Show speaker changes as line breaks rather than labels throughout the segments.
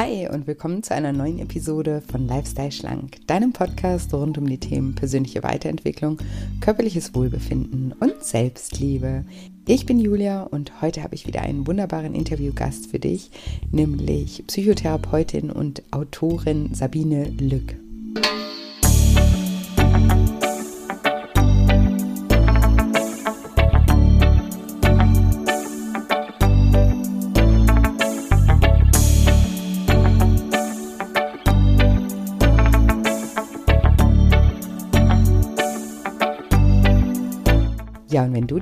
Hi und willkommen zu einer neuen Episode von Lifestyle Schlank, deinem Podcast rund um die Themen persönliche Weiterentwicklung, körperliches Wohlbefinden und Selbstliebe. Ich bin Julia und heute habe ich wieder einen wunderbaren Interviewgast für dich, nämlich Psychotherapeutin und Autorin Sabine Lück.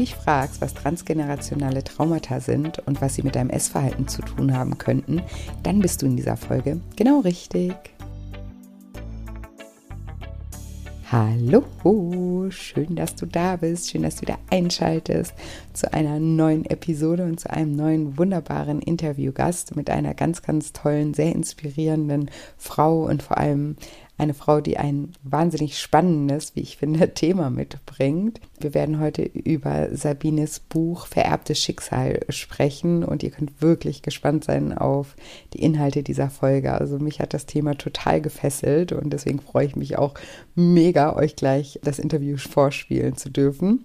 Dich fragst, was transgenerationale Traumata sind und was sie mit deinem Essverhalten zu tun haben könnten, dann bist du in dieser Folge genau richtig. Hallo, schön, dass du da bist, schön, dass du wieder einschaltest zu einer neuen Episode und zu einem neuen wunderbaren Interviewgast mit einer ganz, ganz tollen, sehr inspirierenden Frau und vor allem eine Frau, die ein wahnsinnig spannendes, wie ich finde, Thema mitbringt. Wir werden heute über Sabines Buch Vererbtes Schicksal sprechen und ihr könnt wirklich gespannt sein auf die Inhalte dieser Folge. Also mich hat das Thema total gefesselt und deswegen freue ich mich auch mega, euch gleich das Interview vorspielen zu dürfen.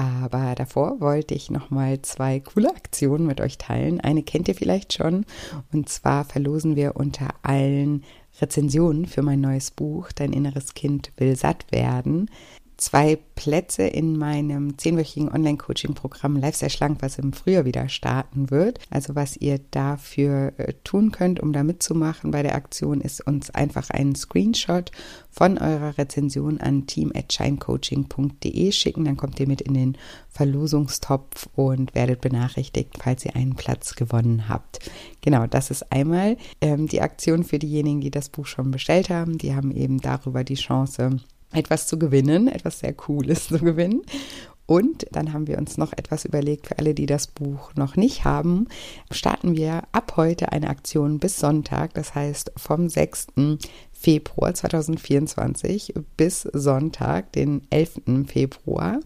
Aber davor wollte ich noch mal zwei coole Aktionen mit euch teilen. Eine kennt ihr vielleicht schon und zwar verlosen wir unter allen Rezensionen für mein neues Buch Dein inneres Kind will satt werden zwei Plätze in meinem zehnwöchigen Online-Coaching-Programm Lifestyle Schlank, was im Frühjahr wieder starten wird. Also was ihr dafür äh, tun könnt, um da mitzumachen bei der Aktion, ist uns einfach einen Screenshot von eurer Rezension an team@shinecoaching.de schicken. Dann kommt ihr mit in den Verlosungstopf und werdet benachrichtigt, falls ihr einen Platz gewonnen habt. Genau, das ist einmal ähm, die Aktion für diejenigen, die das Buch schon bestellt haben. Die haben eben darüber die Chance, etwas zu gewinnen, etwas sehr Cooles zu gewinnen. Und dann haben wir uns noch etwas überlegt für alle, die das Buch noch nicht haben. Starten wir ab heute eine Aktion bis Sonntag, das heißt vom 6. Februar 2024 bis Sonntag, den 11. Februar.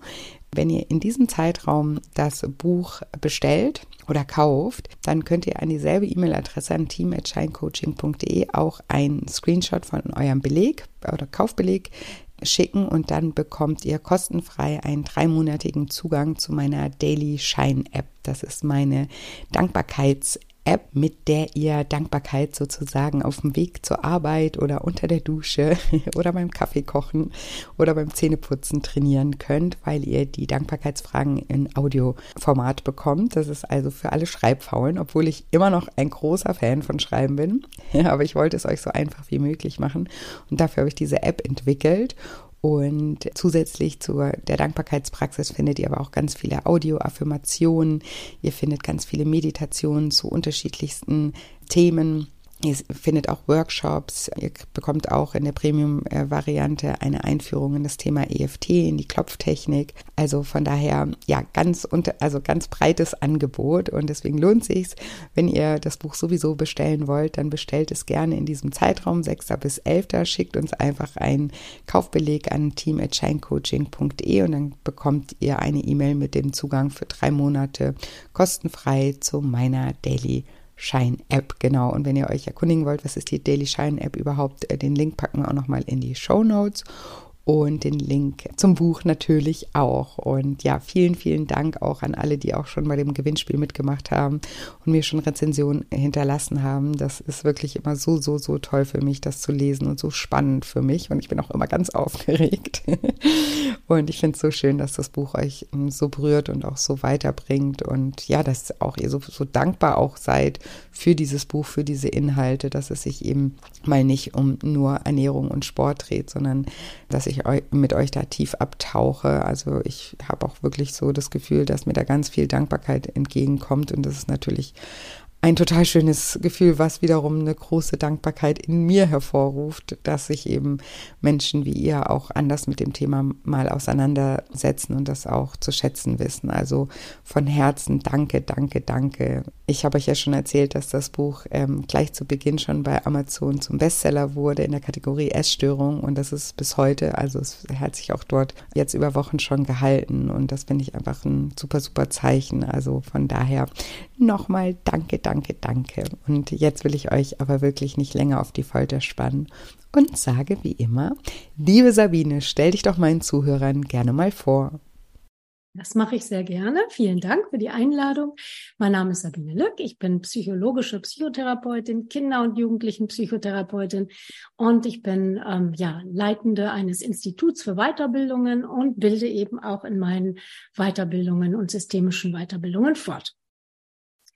Wenn ihr in diesem Zeitraum das Buch bestellt oder kauft, dann könnt ihr an dieselbe E-Mail-Adresse an team.shinecoaching.de auch einen Screenshot von eurem Beleg oder Kaufbeleg schicken und dann bekommt ihr kostenfrei einen dreimonatigen Zugang zu meiner Daily Shine App. Das ist meine Dankbarkeits-App App, mit der ihr Dankbarkeit sozusagen auf dem Weg zur Arbeit oder unter der Dusche oder beim Kaffeekochen oder beim Zähneputzen trainieren könnt, weil ihr die Dankbarkeitsfragen in Audioformat bekommt. Das ist also für alle Schreibfaulen, obwohl ich immer noch ein großer Fan von Schreiben bin. Aber ich wollte es euch so einfach wie möglich machen und dafür habe ich diese App entwickelt und zusätzlich zu der Dankbarkeitspraxis findet ihr aber auch ganz viele Audio-Affirmationen. Ihr findet ganz viele Meditationen zu unterschiedlichsten Themen. Ihr findet auch Workshops. Ihr bekommt auch in der Premium-Variante eine Einführung in das Thema EFT, in die Klopftechnik. Also von daher, ja, ganz unter, also ganz breites Angebot und deswegen lohnt sich's. Wenn ihr das Buch sowieso bestellen wollt, dann bestellt es gerne in diesem Zeitraum, 6. bis 11. Schickt uns einfach einen Kaufbeleg an team.shinecoaching.de und dann bekommt ihr eine E-Mail mit dem Zugang für drei Monate kostenfrei zu meiner Daily Shine App, genau. Und wenn ihr euch erkundigen wollt, was ist die Daily Shine App überhaupt, äh, den Link packen wir auch nochmal in die Show Notes und den Link zum Buch natürlich auch. Und ja, vielen, vielen Dank auch an alle, die auch schon bei dem Gewinnspiel mitgemacht haben und mir schon Rezensionen hinterlassen haben. Das ist wirklich immer so, so, so toll für mich, das zu lesen und so spannend für mich. Und ich bin auch immer ganz aufgeregt. und ich finde es so schön, dass das Buch euch ähm, so berührt und auch so weiterbringt. Und ja, dass auch ihr so, so dankbar auch seid für dieses Buch, für diese Inhalte, dass es sich eben mal nicht um nur Ernährung und Sport dreht, sondern dass ich ich mit euch da tief abtauche. Also ich habe auch wirklich so das Gefühl, dass mir da ganz viel Dankbarkeit entgegenkommt und das ist natürlich ein total schönes Gefühl, was wiederum eine große Dankbarkeit in mir hervorruft, dass sich eben Menschen wie ihr auch anders mit dem Thema mal auseinandersetzen und das auch zu schätzen wissen. Also von Herzen danke, danke, danke. Ich habe euch ja schon erzählt, dass das Buch ähm, gleich zu Beginn schon bei Amazon zum Bestseller wurde in der Kategorie Essstörung und das ist bis heute, also es hat sich auch dort jetzt über Wochen schon gehalten und das finde ich einfach ein super, super Zeichen. Also von daher nochmal danke, danke danke, danke. Und jetzt will ich euch aber wirklich nicht länger auf die Folter spannen und sage wie immer, liebe Sabine, stell dich doch meinen Zuhörern gerne mal vor.
Das mache ich sehr gerne. Vielen Dank für die Einladung. Mein Name ist Sabine Lück. Ich bin psychologische Psychotherapeutin, Kinder- und Jugendlichen-Psychotherapeutin und ich bin ähm, ja Leitende eines Instituts für Weiterbildungen und bilde eben auch in meinen Weiterbildungen und systemischen Weiterbildungen fort.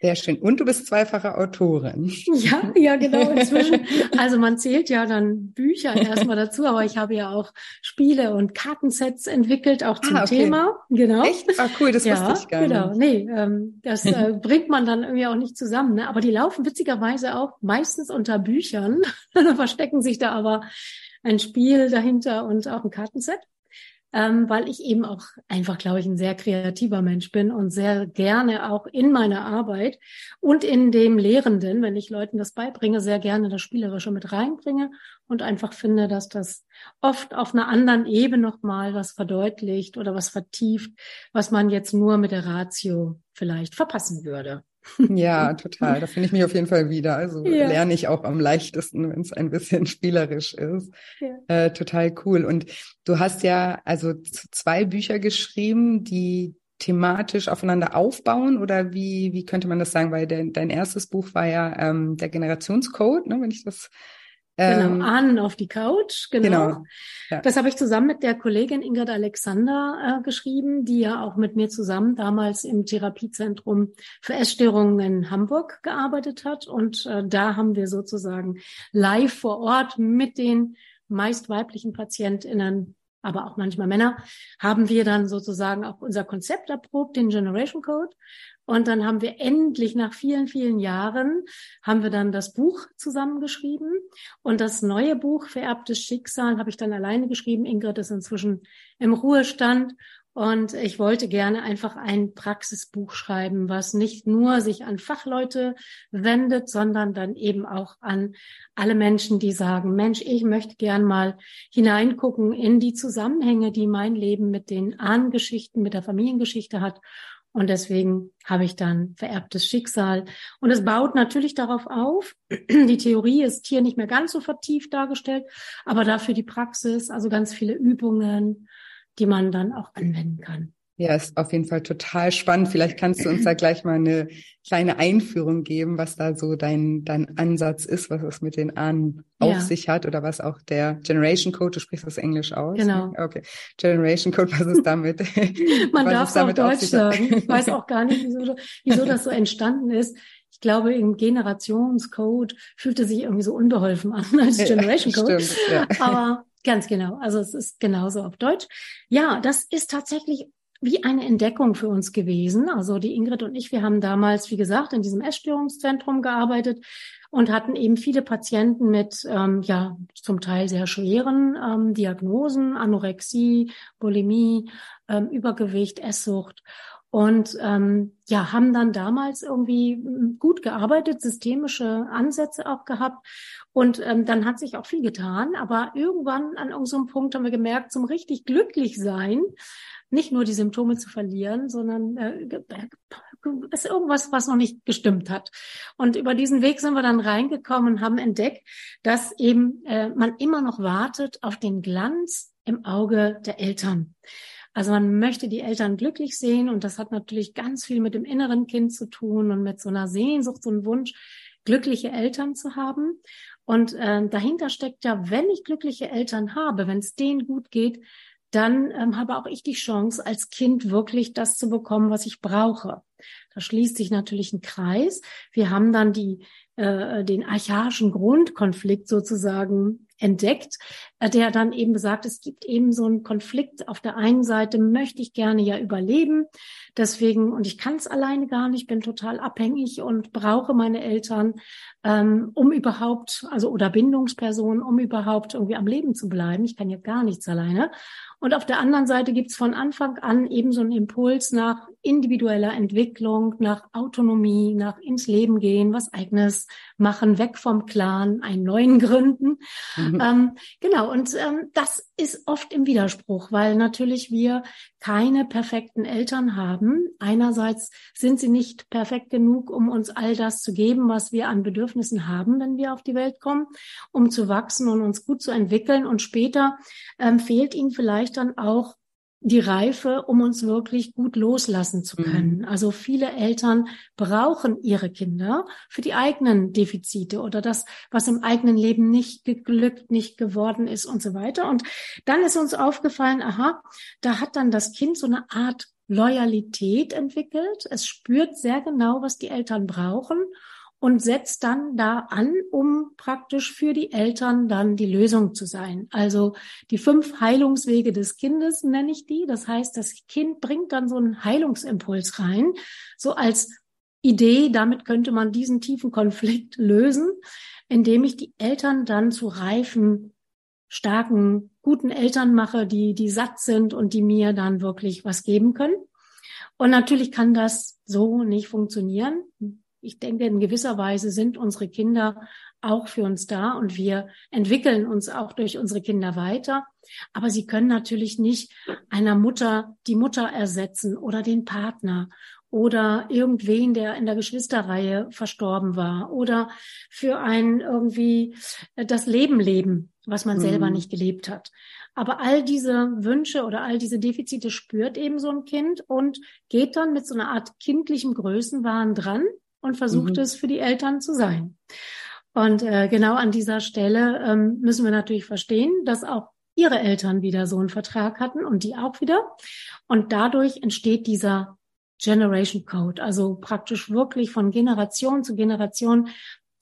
Sehr schön. Und du bist zweifache Autorin.
Ja, ja, genau. Inzwischen. Also man zählt ja dann Bücher erstmal dazu, aber ich habe ja auch Spiele und Kartensets entwickelt, auch zum ah, okay. Thema. Genau.
Echt? Ah, cool, das ja, wusste ich gar
genau.
nicht.
Nee, ähm, das äh, bringt man dann irgendwie auch nicht zusammen. Ne? Aber die laufen witzigerweise auch meistens unter Büchern. da verstecken sich da aber ein Spiel dahinter und auch ein Kartenset ähm, weil ich eben auch einfach, glaube ich, ein sehr kreativer Mensch bin und sehr gerne auch in meiner Arbeit und in dem Lehrenden, wenn ich Leuten das beibringe, sehr gerne das Spielerische mit reinbringe und einfach finde, dass das oft auf einer anderen Ebene nochmal was verdeutlicht oder was vertieft, was man jetzt nur mit der Ratio vielleicht verpassen würde.
Ja, total. Da finde ich mich auf jeden Fall wieder. Also ja. lerne ich auch am leichtesten, wenn es ein bisschen spielerisch ist. Ja. Äh, total cool. Und du hast ja also zwei Bücher geschrieben, die thematisch aufeinander aufbauen oder wie, wie könnte man das sagen? Weil de, dein erstes Buch war ja ähm, der Generationscode, ne, wenn ich das
Genau, ähm, Ahnen auf die Couch, genau. genau ja. Das habe ich zusammen mit der Kollegin Ingrid Alexander äh, geschrieben, die ja auch mit mir zusammen damals im Therapiezentrum für Essstörungen in Hamburg gearbeitet hat. Und äh, da haben wir sozusagen live vor Ort mit den meist weiblichen PatientInnen aber auch manchmal Männer, haben wir dann sozusagen auch unser Konzept erprobt, den Generation Code. Und dann haben wir endlich nach vielen, vielen Jahren, haben wir dann das Buch zusammengeschrieben. Und das neue Buch, Vererbtes Schicksal, habe ich dann alleine geschrieben. Ingrid ist inzwischen im Ruhestand. Und ich wollte gerne einfach ein Praxisbuch schreiben, was nicht nur sich an Fachleute wendet, sondern dann eben auch an alle Menschen, die sagen, Mensch, ich möchte gern mal hineingucken in die Zusammenhänge, die mein Leben mit den Ahnengeschichten, mit der Familiengeschichte hat und deswegen habe ich dann vererbtes Schicksal. Und es baut natürlich darauf auf. Die Theorie ist hier nicht mehr ganz so vertieft dargestellt, aber dafür die Praxis, also ganz viele Übungen, die man dann auch anwenden kann.
Ja, ist auf jeden Fall total spannend. Vielleicht kannst du uns da gleich mal eine kleine Einführung geben, was da so dein, dein Ansatz ist, was es mit den Ahnen auf ja. sich hat oder was auch der Generation Code, du sprichst das Englisch aus.
Genau.
Okay. Generation Code, was ist damit?
Man darf es auch Deutsch sagen. Ich weiß auch gar nicht, wieso, wieso das so entstanden ist. Ich glaube, im Generationscode fühlte sich irgendwie so unbeholfen an als Generation Code. Stimmt, ja. Aber Ganz genau. Also es ist genauso auf Deutsch. Ja, das ist tatsächlich wie eine Entdeckung für uns gewesen. Also die Ingrid und ich, wir haben damals, wie gesagt, in diesem Essstörungszentrum gearbeitet und hatten eben viele Patienten mit, ähm, ja, zum Teil sehr schweren ähm, Diagnosen, Anorexie, Bulimie, ähm, Übergewicht, Esssucht. Und ähm, ja, haben dann damals irgendwie hm, gut gearbeitet, systemische Ansätze auch gehabt. Und ähm, dann hat sich auch viel getan. Aber irgendwann an irgendeinem Punkt haben wir gemerkt, zum richtig glücklich sein, nicht nur die Symptome zu verlieren, sondern äh, ist irgendwas, was noch nicht gestimmt hat. Und über diesen Weg sind wir dann reingekommen und haben entdeckt, dass eben äh, man immer noch wartet auf den Glanz im Auge der Eltern. Also man möchte die Eltern glücklich sehen und das hat natürlich ganz viel mit dem inneren Kind zu tun und mit so einer Sehnsucht, so einem Wunsch, glückliche Eltern zu haben. Und äh, dahinter steckt ja, wenn ich glückliche Eltern habe, wenn es denen gut geht, dann ähm, habe auch ich die Chance, als Kind wirklich das zu bekommen, was ich brauche. Da schließt sich natürlich ein Kreis. Wir haben dann die, äh, den archaischen Grundkonflikt sozusagen entdeckt, der dann eben besagt, es gibt eben so einen Konflikt. Auf der einen Seite möchte ich gerne ja überleben, deswegen, und ich kann es alleine gar nicht, bin total abhängig und brauche meine Eltern, ähm, um überhaupt, also oder Bindungspersonen, um überhaupt irgendwie am Leben zu bleiben. Ich kann ja gar nichts alleine. Und auf der anderen Seite gibt es von Anfang an eben so einen Impuls nach individueller Entwicklung, nach Autonomie, nach ins Leben gehen, was eigenes machen, weg vom Clan, einen neuen gründen. Mhm. Ähm, Genau, und ähm, das ist oft im Widerspruch, weil natürlich wir keine perfekten Eltern haben. Einerseits sind sie nicht perfekt genug, um uns all das zu geben, was wir an Bedürfnissen haben, wenn wir auf die Welt kommen, um zu wachsen und uns gut zu entwickeln. Und später ähm, fehlt ihnen vielleicht dann auch die Reife, um uns wirklich gut loslassen zu mhm. können. Mhm. Also viele Eltern brauchen ihre Kinder für die eigenen Defizite oder das, was im eigenen Leben nicht geglückt, nicht geworden ist und so weiter. Und dann ist uns aufgefallen, aha, da hat dann das Kind so eine Art Loyalität entwickelt. Es spürt sehr genau, was die Eltern brauchen und setzt dann da an, um praktisch für die Eltern dann die Lösung zu sein. Also die fünf Heilungswege des Kindes nenne ich die. Das heißt, das Kind bringt dann so einen Heilungsimpuls rein, so als Idee, damit könnte man diesen tiefen Konflikt lösen, indem ich die Eltern dann zu reifen, starken, guten Eltern mache, die, die satt sind und die mir dann wirklich was geben können. Und natürlich kann das so nicht funktionieren ich denke, in gewisser Weise sind unsere Kinder auch für uns da und wir entwickeln uns auch durch unsere Kinder weiter. Aber sie können natürlich nicht einer Mutter die Mutter ersetzen oder den Partner oder irgendwen, der in der Geschwisterreihe verstorben war oder für ein irgendwie das Leben leben, was man mhm. selber nicht gelebt hat. Aber all diese Wünsche oder all diese Defizite spürt eben so ein Kind und geht dann mit so einer Art kindlichem Größenwahn dran und versucht mhm. es für die Eltern zu sein. Und äh, genau an dieser Stelle ähm, müssen wir natürlich verstehen, dass auch ihre Eltern wieder so einen Vertrag hatten und die auch wieder. Und dadurch entsteht dieser Generation Code, also praktisch wirklich von Generation zu Generation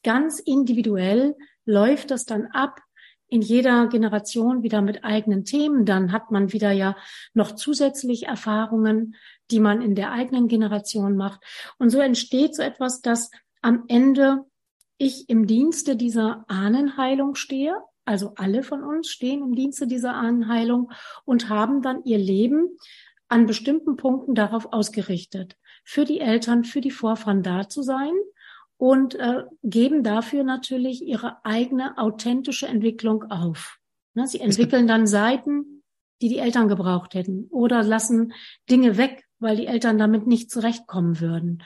ganz individuell läuft das dann ab, in jeder Generation wieder mit eigenen Themen. Dann hat man wieder ja noch zusätzlich Erfahrungen, die man in der eigenen Generation macht. Und so entsteht so etwas, dass am Ende ich im Dienste dieser Ahnenheilung stehe. Also alle von uns stehen im Dienste dieser Ahnenheilung und haben dann ihr Leben an bestimmten Punkten darauf ausgerichtet, für die Eltern, für die Vorfahren da zu sein und äh, geben dafür natürlich ihre eigene authentische Entwicklung auf. Ne, sie entwickeln dann Seiten, die die Eltern gebraucht hätten oder lassen Dinge weg, weil die Eltern damit nicht zurechtkommen würden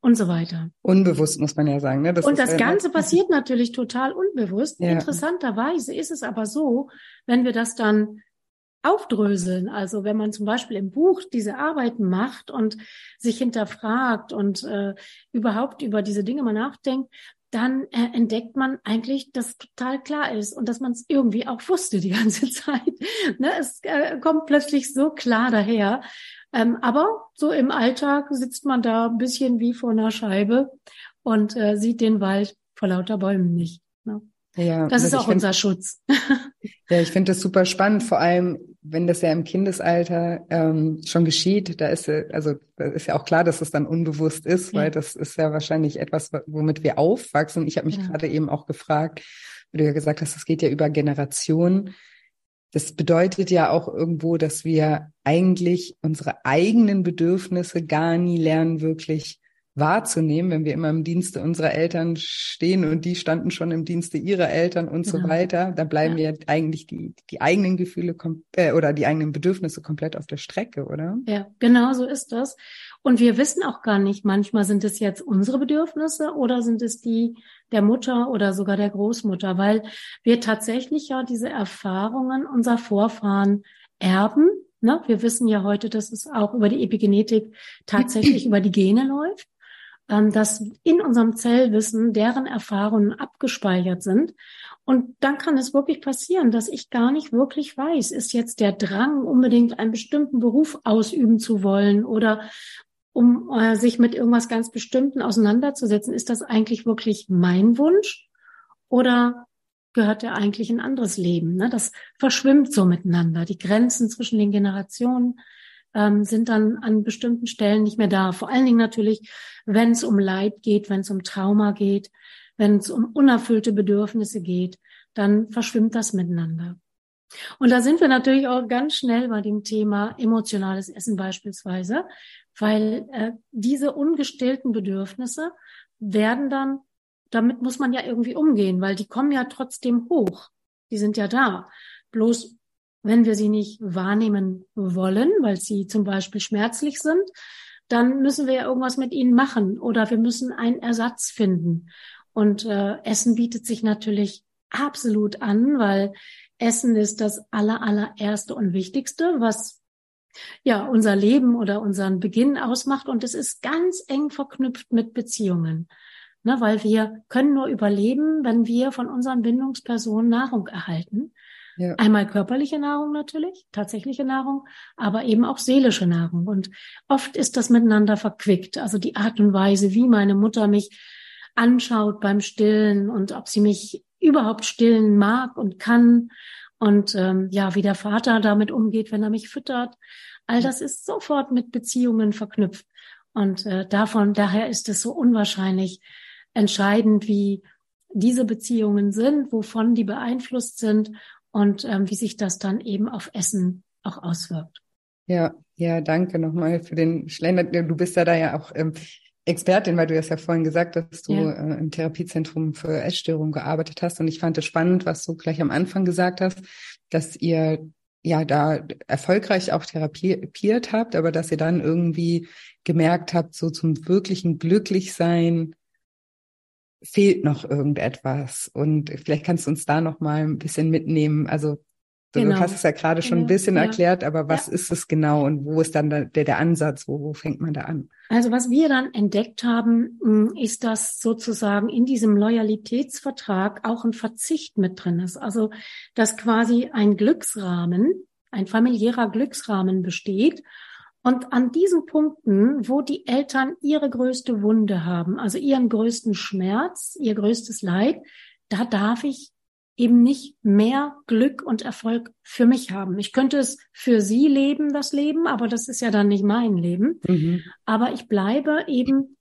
und so weiter.
Unbewusst muss man ja sagen. Ne?
Das und das Ganze passiert natürlich total unbewusst. Ja. Interessanterweise ist es aber so, wenn wir das dann aufdröseln. Also wenn man zum Beispiel im Buch diese Arbeiten macht und sich hinterfragt und äh, überhaupt über diese Dinge mal nachdenkt, dann äh, entdeckt man eigentlich, dass total klar ist und dass man es irgendwie auch wusste die ganze Zeit. ne? Es äh, kommt plötzlich so klar daher. Ähm, aber so im Alltag sitzt man da ein bisschen wie vor einer Scheibe und äh, sieht den Wald vor lauter Bäumen nicht. Ne? Ja, das ist auch find, unser Schutz.
ja, ich finde das super spannend, vor allem wenn das ja im Kindesalter ähm, schon geschieht. Da ist also da ist ja auch klar, dass es dann unbewusst ist, ja. weil das ist ja wahrscheinlich etwas, womit wir aufwachsen. Ich habe mich ja. gerade eben auch gefragt, wie du ja gesagt hast, es geht ja über Generationen. Das bedeutet ja auch irgendwo, dass wir eigentlich unsere eigenen Bedürfnisse gar nie lernen, wirklich wahrzunehmen, wenn wir immer im Dienste unserer Eltern stehen und die standen schon im Dienste ihrer Eltern und genau. so weiter, da bleiben ja. wir eigentlich die, die eigenen Gefühle äh, oder die eigenen Bedürfnisse komplett auf der Strecke, oder?
Ja, genau so ist das. Und wir wissen auch gar nicht, manchmal sind es jetzt unsere Bedürfnisse oder sind es die der Mutter oder sogar der Großmutter, weil wir tatsächlich ja diese Erfahrungen unserer Vorfahren erben. Ne? Wir wissen ja heute, dass es auch über die Epigenetik tatsächlich über die Gene läuft ähm, dass in unserem Zellwissen deren Erfahrungen abgespeichert sind. Und dann kann es wirklich passieren, dass ich gar nicht wirklich weiß, ist jetzt der Drang, unbedingt einen bestimmten Beruf ausüben zu wollen oder um äh, sich mit irgendwas ganz Bestimmten auseinanderzusetzen, ist das eigentlich wirklich mein Wunsch oder gehört er eigentlich in ein anderes Leben? Ne? Das verschwimmt so miteinander. Die Grenzen zwischen den Generationen ähm, sind dann an bestimmten Stellen nicht mehr da. Vor allen Dingen natürlich, wenn es um Leid geht, wenn es um Trauma geht, wenn es um unerfüllte Bedürfnisse geht, dann verschwimmt das miteinander. Und da sind wir natürlich auch ganz schnell bei dem Thema emotionales Essen beispielsweise, weil äh, diese ungestillten Bedürfnisse werden dann, damit muss man ja irgendwie umgehen, weil die kommen ja trotzdem hoch. Die sind ja da. Bloß wenn wir sie nicht wahrnehmen wollen, weil sie zum Beispiel schmerzlich sind, dann müssen wir ja irgendwas mit ihnen machen oder wir müssen einen Ersatz finden. Und äh, Essen bietet sich natürlich absolut an, weil Essen ist das aller, allererste und wichtigste, was ja unser Leben oder unseren Beginn ausmacht. Und es ist ganz eng verknüpft mit Beziehungen. Ne, weil wir können nur überleben, wenn wir von unseren Bindungspersonen Nahrung erhalten. Ja. Einmal körperliche Nahrung natürlich, tatsächliche Nahrung, aber eben auch seelische Nahrung. Und oft ist das miteinander verquickt. Also die Art und Weise, wie meine Mutter mich anschaut beim Stillen und ob sie mich überhaupt stillen mag und kann und ähm, ja, wie der Vater damit umgeht, wenn er mich füttert. All das ist sofort mit Beziehungen verknüpft. Und äh, davon, daher ist es so unwahrscheinlich entscheidend, wie diese Beziehungen sind, wovon die beeinflusst sind und ähm, wie sich das dann eben auf Essen auch auswirkt.
Ja, ja, danke nochmal für den Schlender. Du bist ja da ja auch ähm, Expertin, weil du das ja vorhin gesagt hast, dass du ja. äh, im Therapiezentrum für Essstörungen gearbeitet hast. Und ich fand es spannend, was du gleich am Anfang gesagt hast, dass ihr ja da erfolgreich auch therapiert habt, aber dass ihr dann irgendwie gemerkt habt, so zum wirklichen Glücklichsein fehlt noch irgendetwas. Und vielleicht kannst du uns da noch mal ein bisschen mitnehmen. Also genau. du hast es ja gerade schon ein bisschen ja. erklärt, aber was ja. ist es genau und wo ist dann der, der Ansatz? Wo, wo fängt man da an?
Also was wir dann entdeckt haben, hm, ist, dass sozusagen in diesem Loyalitätsvertrag auch ein Verzicht mit drin ist. Also dass quasi ein Glücksrahmen, ein familiärer Glücksrahmen besteht und an diesen Punkten, wo die Eltern ihre größte Wunde haben, also ihren größten Schmerz, ihr größtes Leid, da darf ich eben nicht mehr Glück und Erfolg für mich haben. Ich könnte es für sie leben, das Leben, aber das ist ja dann nicht mein Leben. Mhm. Aber ich bleibe eben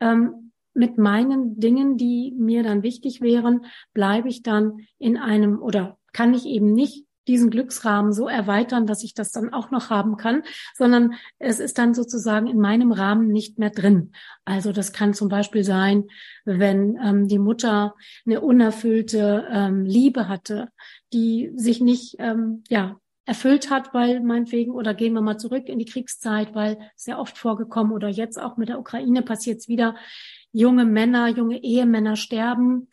ähm, mit meinen Dingen, die mir dann wichtig wären, bleibe ich dann in einem oder kann ich eben nicht diesen Glücksrahmen so erweitern, dass ich das dann auch noch haben kann, sondern es ist dann sozusagen in meinem Rahmen nicht mehr drin. Also das kann zum Beispiel sein, wenn ähm, die Mutter eine unerfüllte ähm, Liebe hatte, die sich nicht ähm, ja erfüllt hat, weil meinetwegen, oder gehen wir mal zurück in die Kriegszeit, weil sehr oft vorgekommen oder jetzt auch mit der Ukraine passiert es wieder, junge Männer, junge Ehemänner sterben,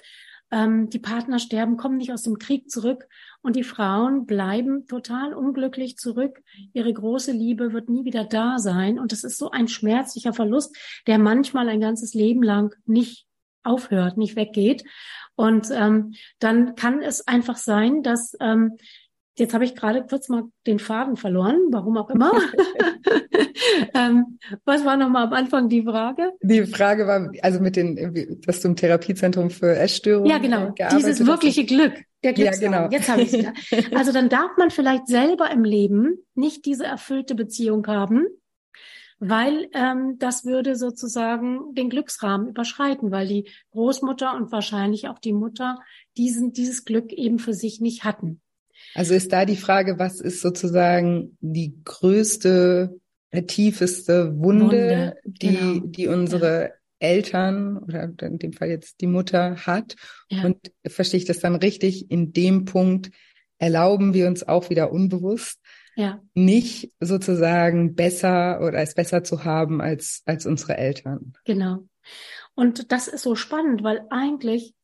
ähm, die Partner sterben, kommen nicht aus dem Krieg zurück und die Frauen bleiben total unglücklich zurück. Ihre große Liebe wird nie wieder da sein. Und das ist so ein schmerzlicher Verlust, der manchmal ein ganzes Leben lang nicht aufhört, nicht weggeht. Und ähm, dann kann es einfach sein, dass ähm, Jetzt habe ich gerade kurz mal den Faden verloren, warum auch immer. ähm, was war nochmal am Anfang die Frage?
Die Frage war, also mit den, dass du im Therapiezentrum für Essstörungen
Ja, genau. Dieses wirkliche hast. Glück, der. Ja, genau. Jetzt habe ich es. Also dann darf man vielleicht selber im Leben nicht diese erfüllte Beziehung haben, weil ähm, das würde sozusagen den Glücksrahmen überschreiten, weil die Großmutter und wahrscheinlich auch die Mutter diesen, dieses Glück eben für sich nicht hatten.
Also ist da die Frage, was ist sozusagen die größte, der tiefeste Wunde, Wunde die, genau. die unsere ja. Eltern oder in dem Fall jetzt die Mutter hat? Ja. Und verstehe ich das dann richtig? In dem Punkt erlauben wir uns auch wieder unbewusst, ja. nicht sozusagen besser oder es besser zu haben als, als unsere Eltern.
Genau. Und das ist so spannend, weil eigentlich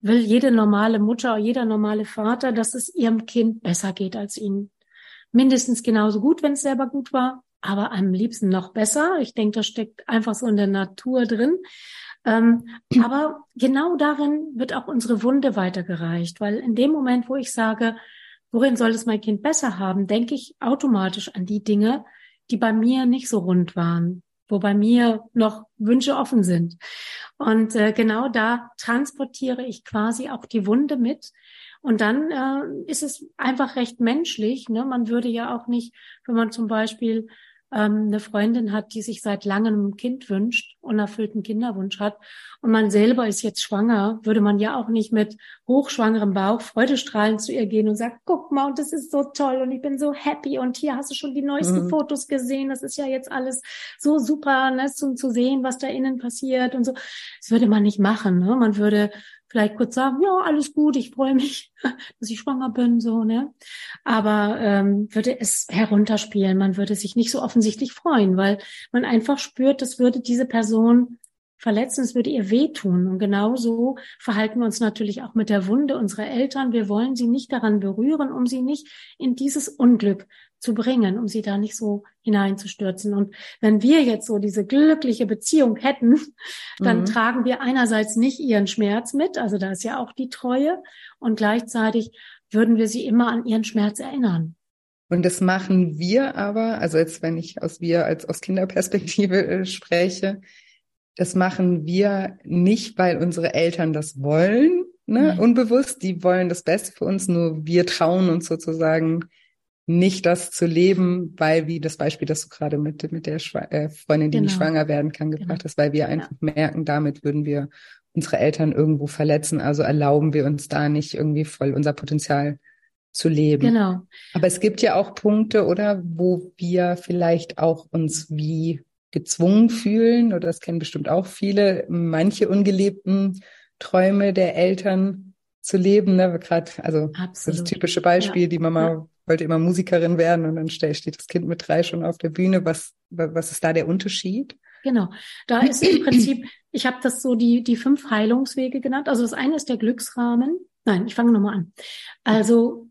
will jede normale Mutter, jeder normale Vater, dass es ihrem Kind besser geht als ihnen. Mindestens genauso gut, wenn es selber gut war, aber am liebsten noch besser. Ich denke, das steckt einfach so in der Natur drin. Ähm, aber genau darin wird auch unsere Wunde weitergereicht, weil in dem Moment, wo ich sage, worin soll es mein Kind besser haben, denke ich automatisch an die Dinge, die bei mir nicht so rund waren wo bei mir noch Wünsche offen sind. Und äh, genau da transportiere ich quasi auch die Wunde mit. Und dann äh, ist es einfach recht menschlich. Ne? Man würde ja auch nicht, wenn man zum Beispiel ähm, eine Freundin hat, die sich seit langem ein Kind wünscht, unerfüllten Kinderwunsch hat und man selber ist jetzt schwanger, würde man ja auch nicht mit hochschwangerem Bauch freudestrahlend zu ihr gehen und sagen, guck mal, und das ist so toll und ich bin so happy und hier hast du schon die neuesten mhm. Fotos gesehen, das ist ja jetzt alles so super, ne, zum zu sehen, was da innen passiert und so. Das würde man nicht machen. Ne? Man würde vielleicht kurz sagen, ja, alles gut, ich freue mich, dass ich schwanger bin, so, ne? Aber ähm, würde es herunterspielen, man würde sich nicht so offensichtlich freuen, weil man einfach spürt, das würde diese Person verletzen, es würde ihr wehtun. Und genauso verhalten wir uns natürlich auch mit der Wunde unserer Eltern. Wir wollen sie nicht daran berühren, um sie nicht in dieses Unglück zu bringen, um sie da nicht so hineinzustürzen. Und wenn wir jetzt so diese glückliche Beziehung hätten, dann mhm. tragen wir einerseits nicht ihren Schmerz mit, also da ist ja auch die Treue, und gleichzeitig würden wir sie immer an ihren Schmerz erinnern.
Und das machen wir aber, also jetzt, wenn ich aus wir als aus Kinderperspektive äh, spreche, das machen wir nicht, weil unsere Eltern das wollen, ne? Mhm. unbewusst. Die wollen das Beste für uns, nur wir trauen uns sozusagen nicht das zu leben, weil wie das Beispiel, das du gerade mit, mit der Schwa äh, Freundin, die genau. nicht schwanger werden kann, gebracht genau. hast, weil wir einfach ja. merken, damit würden wir unsere Eltern irgendwo verletzen. Also erlauben wir uns da nicht irgendwie voll unser Potenzial zu leben. Genau. Aber es gibt ja auch Punkte, oder, wo wir vielleicht auch uns wie gezwungen fühlen, oder das kennen bestimmt auch viele, manche ungelebten Träume der Eltern zu leben. Ne? Gerade, also Absolut. das typische Beispiel, ja. die Mama ja. Wollte immer Musikerin werden und dann steht das Kind mit drei schon auf der Bühne. Was, was ist da der Unterschied?
Genau, da ist im Prinzip, ich habe das so die, die fünf Heilungswege genannt. Also das eine ist der Glücksrahmen. Nein, ich fange nochmal an. Also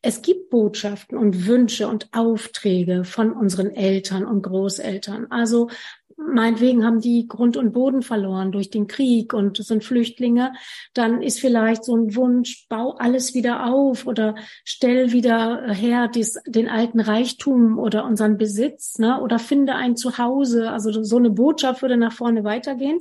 es gibt Botschaften und Wünsche und Aufträge von unseren Eltern und Großeltern. Also meinetwegen haben die Grund und Boden verloren durch den Krieg und sind Flüchtlinge, dann ist vielleicht so ein Wunsch, bau alles wieder auf oder stell wieder her dies, den alten Reichtum oder unseren Besitz, ne? oder finde ein Zuhause. Also so eine Botschaft würde nach vorne weitergehen.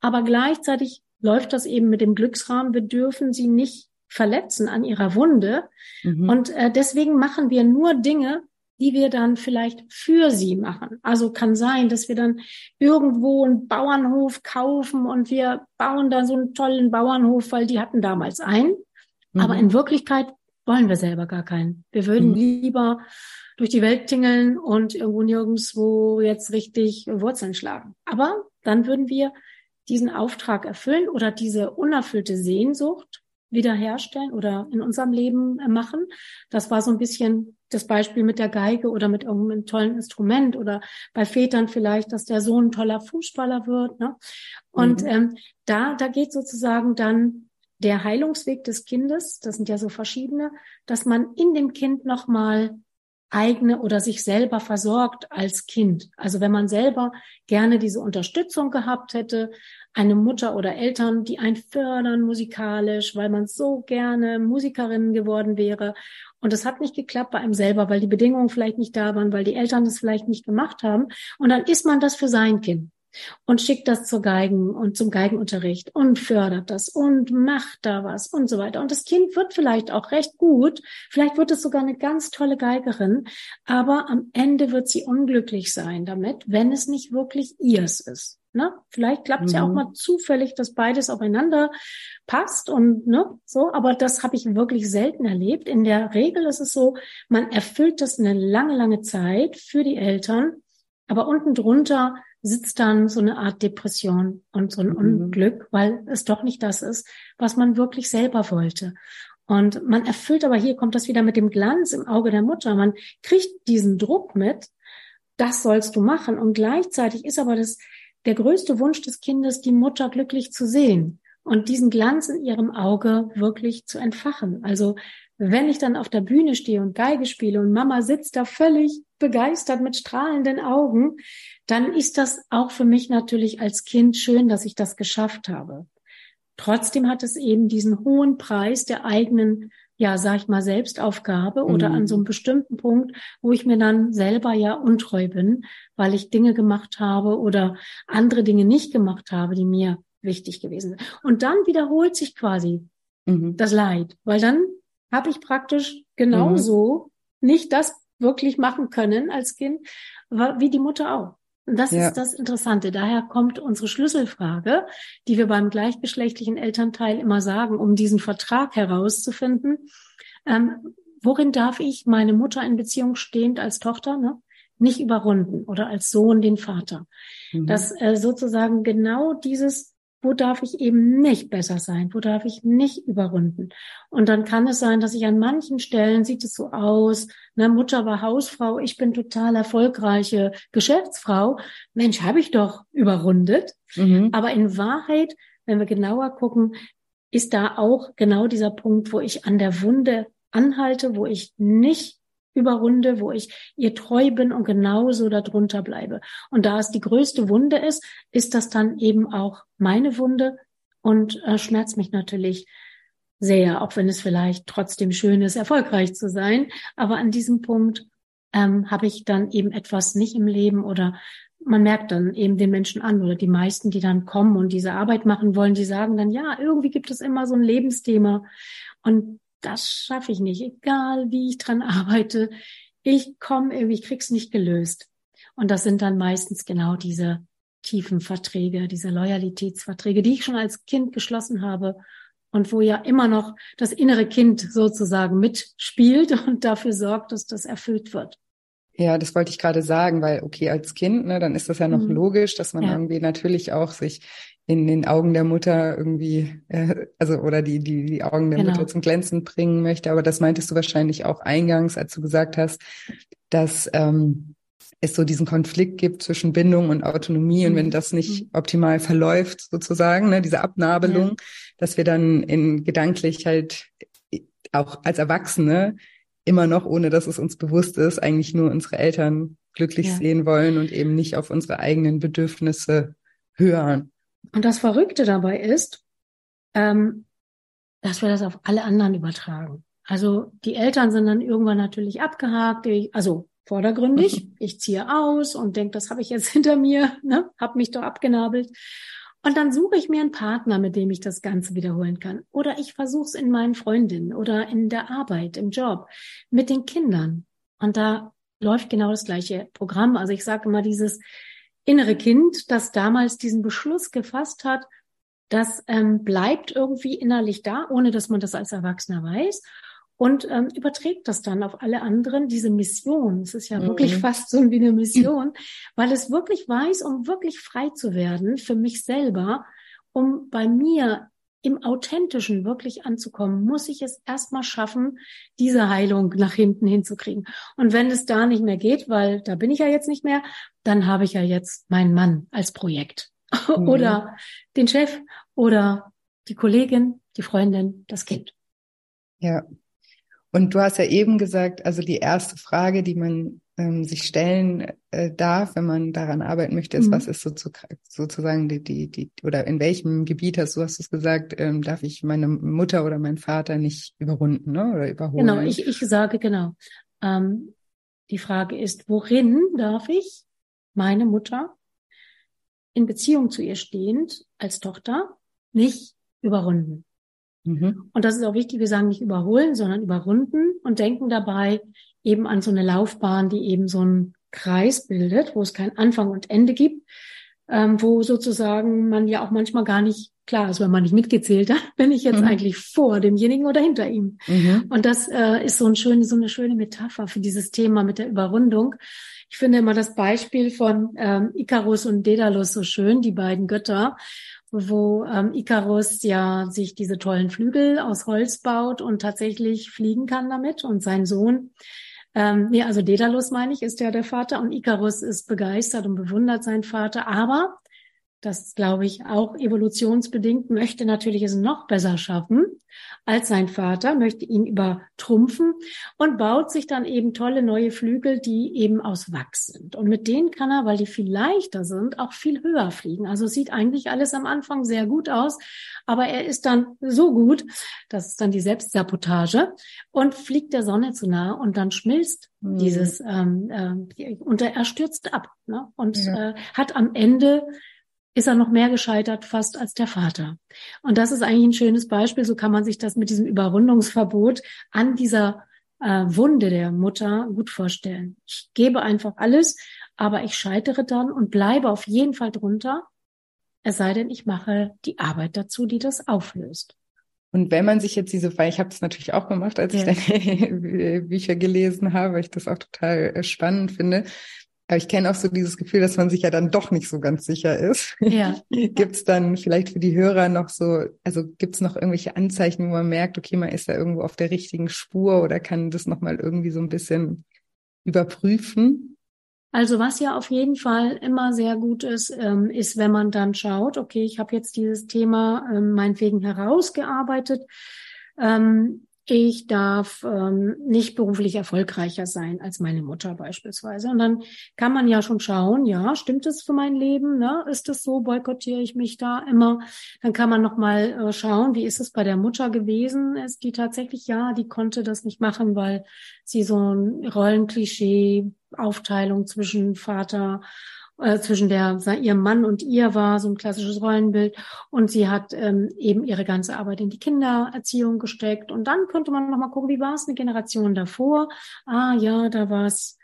Aber gleichzeitig läuft das eben mit dem Glücksrahmen. Wir dürfen sie nicht verletzen an ihrer Wunde. Mhm. Und äh, deswegen machen wir nur Dinge, die wir dann vielleicht für sie machen. Also kann sein, dass wir dann irgendwo einen Bauernhof kaufen und wir bauen da so einen tollen Bauernhof, weil die hatten damals einen. Mhm. Aber in Wirklichkeit wollen wir selber gar keinen. Wir würden mhm. lieber durch die Welt tingeln und irgendwo nirgendwo jetzt richtig Wurzeln schlagen. Aber dann würden wir diesen Auftrag erfüllen oder diese unerfüllte Sehnsucht wiederherstellen oder in unserem Leben machen. Das war so ein bisschen das Beispiel mit der Geige oder mit irgendeinem tollen Instrument oder bei Vätern vielleicht, dass der Sohn ein toller Fußballer wird. Ne? Und mhm. ähm, da, da geht sozusagen dann der Heilungsweg des Kindes, das sind ja so verschiedene, dass man in dem Kind nochmal eigene oder sich selber versorgt als Kind. Also wenn man selber gerne diese Unterstützung gehabt hätte, eine Mutter oder Eltern, die einen fördern musikalisch, weil man so gerne Musikerin geworden wäre. Und es hat nicht geklappt bei einem selber, weil die Bedingungen vielleicht nicht da waren, weil die Eltern das vielleicht nicht gemacht haben. Und dann ist man das für sein Kind und schickt das zur Geigen und zum Geigenunterricht und fördert das und macht da was und so weiter. Und das Kind wird vielleicht auch recht gut, vielleicht wird es sogar eine ganz tolle Geigerin, aber am Ende wird sie unglücklich sein damit, wenn es nicht wirklich ihrs ist. Ne? Vielleicht klappt es mhm. ja auch mhm. mal zufällig, dass beides aufeinander passt und ne, so, aber das habe ich wirklich selten erlebt. In der Regel ist es so, man erfüllt das eine lange, lange Zeit für die Eltern, aber unten drunter sitzt dann so eine Art Depression und so ein mhm. Unglück, weil es doch nicht das ist, was man wirklich selber wollte. Und man erfüllt aber hier kommt das wieder mit dem Glanz im Auge der Mutter. Man kriegt diesen Druck mit, das sollst du machen. Und gleichzeitig ist aber das der größte Wunsch des Kindes, die Mutter glücklich zu sehen und diesen Glanz in ihrem Auge wirklich zu entfachen. Also wenn ich dann auf der Bühne stehe und Geige spiele und Mama sitzt da völlig begeistert mit strahlenden Augen, dann ist das auch für mich natürlich als Kind schön, dass ich das geschafft habe. Trotzdem hat es eben diesen hohen Preis der eigenen ja, sag ich mal, Selbstaufgabe oder mhm. an so einem bestimmten Punkt, wo ich mir dann selber ja untreu bin, weil ich Dinge gemacht habe oder andere Dinge nicht gemacht habe, die mir wichtig gewesen sind. Und dann wiederholt sich quasi mhm. das Leid, weil dann habe ich praktisch genauso mhm. nicht das wirklich machen können als Kind, wie die Mutter auch. Und das ja. ist das Interessante. Daher kommt unsere Schlüsselfrage, die wir beim gleichgeschlechtlichen Elternteil immer sagen, um diesen Vertrag herauszufinden. Ähm, worin darf ich meine Mutter in Beziehung stehend als Tochter ne, nicht überrunden oder als Sohn den Vater? Mhm. Dass äh, sozusagen genau dieses wo darf ich eben nicht besser sein, wo darf ich nicht überrunden. Und dann kann es sein, dass ich an manchen Stellen sieht es so aus, ne, Mutter war Hausfrau, ich bin total erfolgreiche Geschäftsfrau. Mensch, habe ich doch überrundet. Mhm. Aber in Wahrheit, wenn wir genauer gucken, ist da auch genau dieser Punkt, wo ich an der Wunde anhalte, wo ich nicht überrunde, wo ich ihr treu bin und genauso darunter bleibe. Und da es die größte Wunde ist, ist das dann eben auch meine Wunde und äh, schmerzt mich natürlich sehr, auch wenn es vielleicht trotzdem schön ist, erfolgreich zu sein. Aber an diesem Punkt ähm, habe ich dann eben etwas nicht im Leben oder man merkt dann eben den Menschen an oder die meisten, die dann kommen und diese Arbeit machen wollen, die sagen dann, ja, irgendwie gibt es immer so ein Lebensthema. Und das schaffe ich nicht, egal wie ich dran arbeite. Ich komme irgendwie, ich krieg's nicht gelöst. Und das sind dann meistens genau diese tiefen Verträge, diese Loyalitätsverträge, die ich schon als Kind geschlossen habe und wo ja immer noch das innere Kind sozusagen mitspielt und dafür sorgt, dass das erfüllt wird.
Ja, das wollte ich gerade sagen, weil okay, als Kind, ne, dann ist das ja noch mhm. logisch, dass man ja. irgendwie natürlich auch sich in den Augen der Mutter irgendwie, äh, also oder die, die, die Augen der genau. Mutter zum Glänzen bringen möchte. Aber das meintest du wahrscheinlich auch eingangs, als du gesagt hast, dass ähm, es so diesen Konflikt gibt zwischen Bindung und Autonomie. Und wenn mhm. das nicht mhm. optimal verläuft, sozusagen, ne, diese Abnabelung, ja. dass wir dann in gedanklich halt auch als Erwachsene immer noch, ohne dass es uns bewusst ist, eigentlich nur unsere Eltern glücklich ja. sehen wollen und eben nicht auf unsere eigenen Bedürfnisse hören.
Und das Verrückte dabei ist, ähm, dass wir das auf alle anderen übertragen. Also die Eltern sind dann irgendwann natürlich abgehakt, also vordergründig. Mhm. Ich ziehe aus und denke, das habe ich jetzt hinter mir, ne? habe mich doch abgenabelt. Und dann suche ich mir einen Partner, mit dem ich das Ganze wiederholen kann. Oder ich versuche es in meinen Freundinnen oder in der Arbeit, im Job, mit den Kindern. Und da läuft genau das gleiche Programm. Also ich sage immer dieses, innere Kind, das damals diesen Beschluss gefasst hat, das ähm, bleibt irgendwie innerlich da, ohne dass man das als Erwachsener weiß und ähm, überträgt das dann auf alle anderen, diese Mission. Es ist ja mhm. wirklich fast so wie eine Mission, weil es wirklich weiß, um wirklich frei zu werden für mich selber, um bei mir im Authentischen wirklich anzukommen, muss ich es erstmal schaffen, diese Heilung nach hinten hinzukriegen. Und wenn es da nicht mehr geht, weil da bin ich ja jetzt nicht mehr, dann habe ich ja jetzt meinen Mann als Projekt mhm. oder den Chef oder die Kollegin, die Freundin, das Kind.
Ja. Und du hast ja eben gesagt, also die erste Frage, die man ähm, sich stellen äh, darf, wenn man daran arbeiten möchte, ist, mhm. was ist so zu, sozusagen die, die, die, oder in welchem Gebiet hast du hast es gesagt, ähm, darf ich meine Mutter oder meinen Vater nicht überrunden ne, oder überholen?
Genau, ich, ich sage genau. Ähm, die Frage ist, worin darf ich meine Mutter in Beziehung zu ihr stehend als Tochter nicht überrunden? Mhm. Und das ist auch wichtig, wir sagen nicht überholen, sondern überrunden und denken dabei, eben an so eine Laufbahn, die eben so einen Kreis bildet, wo es keinen Anfang und Ende gibt, ähm, wo sozusagen man ja auch manchmal gar nicht klar ist, wenn man nicht mitgezählt hat, bin ich jetzt mhm. eigentlich vor demjenigen oder hinter ihm. Mhm. Und das äh, ist so, ein schön, so eine schöne Metapher für dieses Thema mit der Überrundung. Ich finde immer das Beispiel von ähm, Icarus und Daedalus so schön, die beiden Götter, wo ähm, Icarus ja sich diese tollen Flügel aus Holz baut und tatsächlich fliegen kann damit. Und sein Sohn ähm, nee, also Daedalus meine ich, ist ja der Vater. Und Icarus ist begeistert und bewundert seinen Vater, aber das glaube ich auch evolutionsbedingt, möchte natürlich es noch besser schaffen als sein Vater, möchte ihn übertrumpfen und baut sich dann eben tolle neue Flügel, die eben aus Wachs sind. Und mit denen kann er, weil die viel leichter sind, auch viel höher fliegen. Also sieht eigentlich alles am Anfang sehr gut aus, aber er ist dann so gut, das ist dann die Selbstsabotage und fliegt der Sonne zu nahe und dann schmilzt mhm. dieses ähm, äh, und er stürzt ab ne? und ja. äh, hat am Ende ist er noch mehr gescheitert fast als der Vater. Und das ist eigentlich ein schönes Beispiel. So kann man sich das mit diesem Überrundungsverbot an dieser äh, Wunde der Mutter gut vorstellen. Ich gebe einfach alles, aber ich scheitere dann und bleibe auf jeden Fall drunter. Es sei denn, ich mache die Arbeit dazu, die das auflöst.
Und wenn man sich jetzt diese, weil ich habe das natürlich auch gemacht, als ja. ich deine Bücher gelesen habe, weil ich das auch total äh, spannend finde, Aber ich kenne auch so dieses Gefühl, dass man sich ja dann doch nicht so ganz sicher ist. Ja. gibt es dann vielleicht für die Hörer noch so, also gibt es noch irgendwelche Anzeichen, wo man merkt, okay, man ist da irgendwo auf der richtigen Spur oder kann das nochmal irgendwie so ein bisschen überprüfen?
Also was ja auf jeden Fall immer sehr gut ist, ähm, ist, wenn man dann schaut, okay, ich habe jetzt dieses Thema ähm, meinetwegen herausgearbeitet. Ähm, ich darf ähm, nicht beruflich erfolgreicher sein als meine Mutter beispielsweise. Und dann kann man ja schon schauen, ja, stimmt es für mein Leben? Ne? Ist es so? Boykottiere ich mich da immer? Dann kann man noch mal äh, schauen, wie ist es bei der Mutter gewesen? Ist die tatsächlich, ja, die konnte das nicht machen, weil sie so ein Rollenklischee, Aufteilung zwischen Vater äh, zwischen der ihrem Mann und ihr war so ein klassisches Rollenbild und sie hat ähm, eben ihre ganze Arbeit in die Kindererziehung gesteckt und dann könnte man noch mal gucken, wie war es eine Generation davor? Ah ja, da war es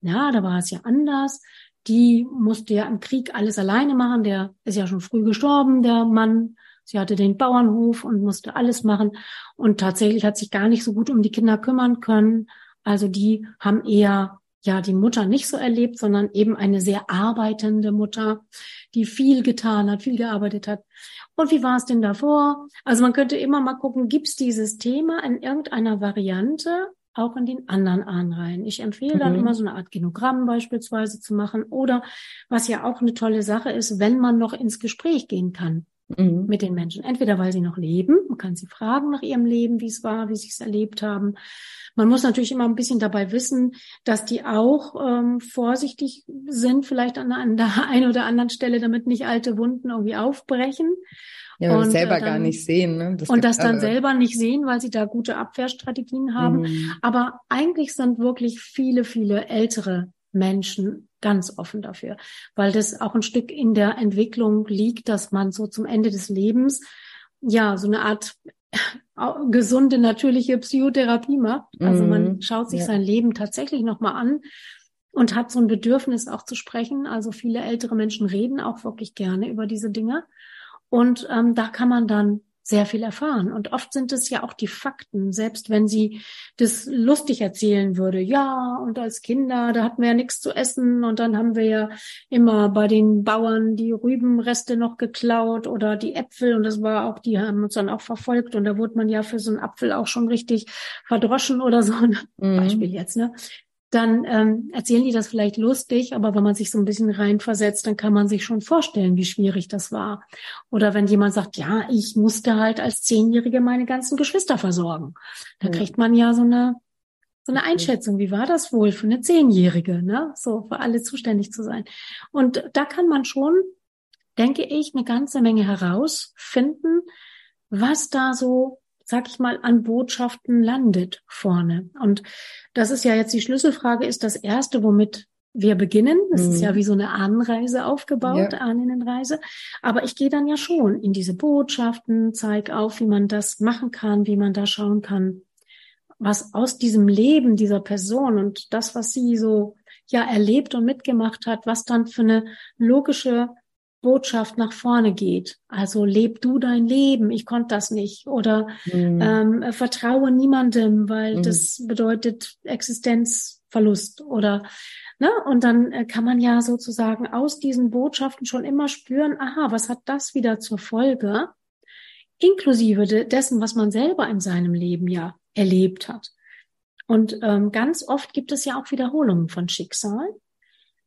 ja, da war es ja anders. Die musste ja im Krieg alles alleine machen. Der ist ja schon früh gestorben, der Mann. Sie hatte den Bauernhof und musste alles machen und tatsächlich hat sich gar nicht so gut um die Kinder kümmern können. Also die haben eher ja die Mutter nicht so erlebt, sondern eben eine sehr arbeitende Mutter, die viel getan hat, viel gearbeitet hat. Und wie war es denn davor? Also man könnte immer mal gucken, gibt es dieses Thema in irgendeiner Variante auch in den anderen Ahnreihen. Ich empfehle dann mhm. immer so eine Art Genogramm beispielsweise zu machen oder was ja auch eine tolle Sache ist, wenn man noch ins Gespräch gehen kann mhm. mit den Menschen. Entweder weil sie noch leben, man kann sie fragen nach ihrem Leben, wie es war, wie sie es erlebt haben. Man muss natürlich immer ein bisschen dabei wissen, dass die auch ähm, vorsichtig sind, vielleicht an, an der einen oder anderen Stelle, damit nicht alte Wunden irgendwie aufbrechen.
Ja, und selber äh, dann, gar nicht sehen. Ne?
Das und das dann alle. selber nicht sehen, weil sie da gute Abwehrstrategien haben. Mhm. Aber eigentlich sind wirklich viele, viele ältere Menschen ganz offen dafür, weil das auch ein Stück in der Entwicklung liegt, dass man so zum Ende des Lebens ja so eine Art gesunde, natürliche Psychotherapie macht. Also man mhm. schaut sich ja. sein Leben tatsächlich nochmal an und hat so ein Bedürfnis auch zu sprechen. Also viele ältere Menschen reden auch wirklich gerne über diese Dinge. Und ähm, da kann man dann sehr viel erfahren. Und oft sind es ja auch die Fakten, selbst wenn sie das lustig erzählen würde. Ja, und als Kinder, da hatten wir ja nichts zu essen und dann haben wir ja immer bei den Bauern die Rübenreste noch geklaut oder die Äpfel und das war auch, die haben uns dann auch verfolgt und da wurde man ja für so einen Apfel auch schon richtig verdroschen oder so. Mhm. Beispiel jetzt, ne? Dann ähm, erzählen die das vielleicht lustig, aber wenn man sich so ein bisschen reinversetzt, dann kann man sich schon vorstellen, wie schwierig das war. Oder wenn jemand sagt, ja, ich musste halt als Zehnjährige meine ganzen Geschwister versorgen. Da ja. kriegt man ja so eine so eine Einschätzung, wie war das wohl für eine Zehnjährige, ne? So für alle zuständig zu sein. Und da kann man schon, denke ich, eine ganze Menge herausfinden, was da so sag ich mal, an Botschaften landet vorne. Und das ist ja jetzt die Schlüsselfrage, ist das erste, womit wir beginnen. Das mhm. ist ja mhm. wie so eine Ahnenreise aufgebaut, ja. Ahnenreise. Aber ich gehe dann ja schon in diese Botschaften, zeige auf, wie man das machen kann, wie man da schauen kann, was aus diesem Leben dieser Person und das, was sie so ja erlebt und mitgemacht hat, was dann für eine logische Botschaft nach vorne geht. Also leb du dein Leben, ich konnte das nicht. Oder mhm. ähm, vertraue niemandem, weil mhm. das bedeutet Existenzverlust. Oder ne? Und dann äh, kann man ja sozusagen aus diesen Botschaften schon immer spüren, aha, was hat das wieder zur Folge? Inklusive de dessen, was man selber in seinem Leben ja erlebt hat. Und ähm, ganz oft gibt es ja auch Wiederholungen von Schicksal,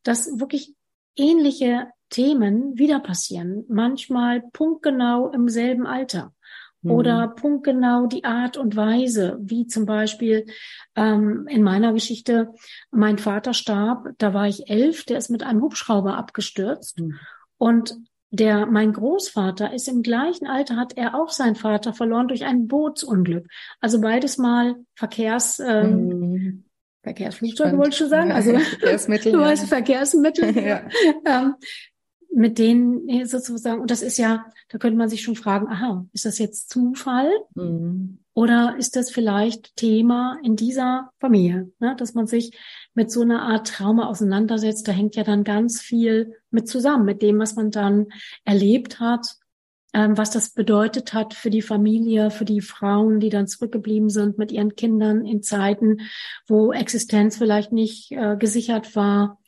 dass wirklich ähnliche Themen wieder passieren. Manchmal punktgenau im selben Alter mhm. oder punktgenau die Art und Weise, wie zum Beispiel ähm, in meiner Geschichte, mein Vater starb, da war ich elf, der ist mit einem Hubschrauber abgestürzt mhm. und der, mein Großvater ist im gleichen Alter, hat er auch seinen Vater verloren durch ein Bootsunglück. Also beides mal Verkehrs, ähm, mhm. Verkehrsflugzeuge wollte ich schon sagen, also Verkehrsmittel, du weißt Verkehrsmittel. ja. ähm, mit denen sozusagen, und das ist ja, da könnte man sich schon fragen, aha, ist das jetzt Zufall? Mhm. Oder ist das vielleicht Thema in dieser Familie, ne? dass man sich mit so einer Art Trauma auseinandersetzt? Da hängt ja dann ganz viel mit zusammen, mit dem, was man dann erlebt hat, ähm, was das bedeutet hat für die Familie, für die Frauen, die dann zurückgeblieben sind mit ihren Kindern in Zeiten, wo Existenz vielleicht nicht äh, gesichert war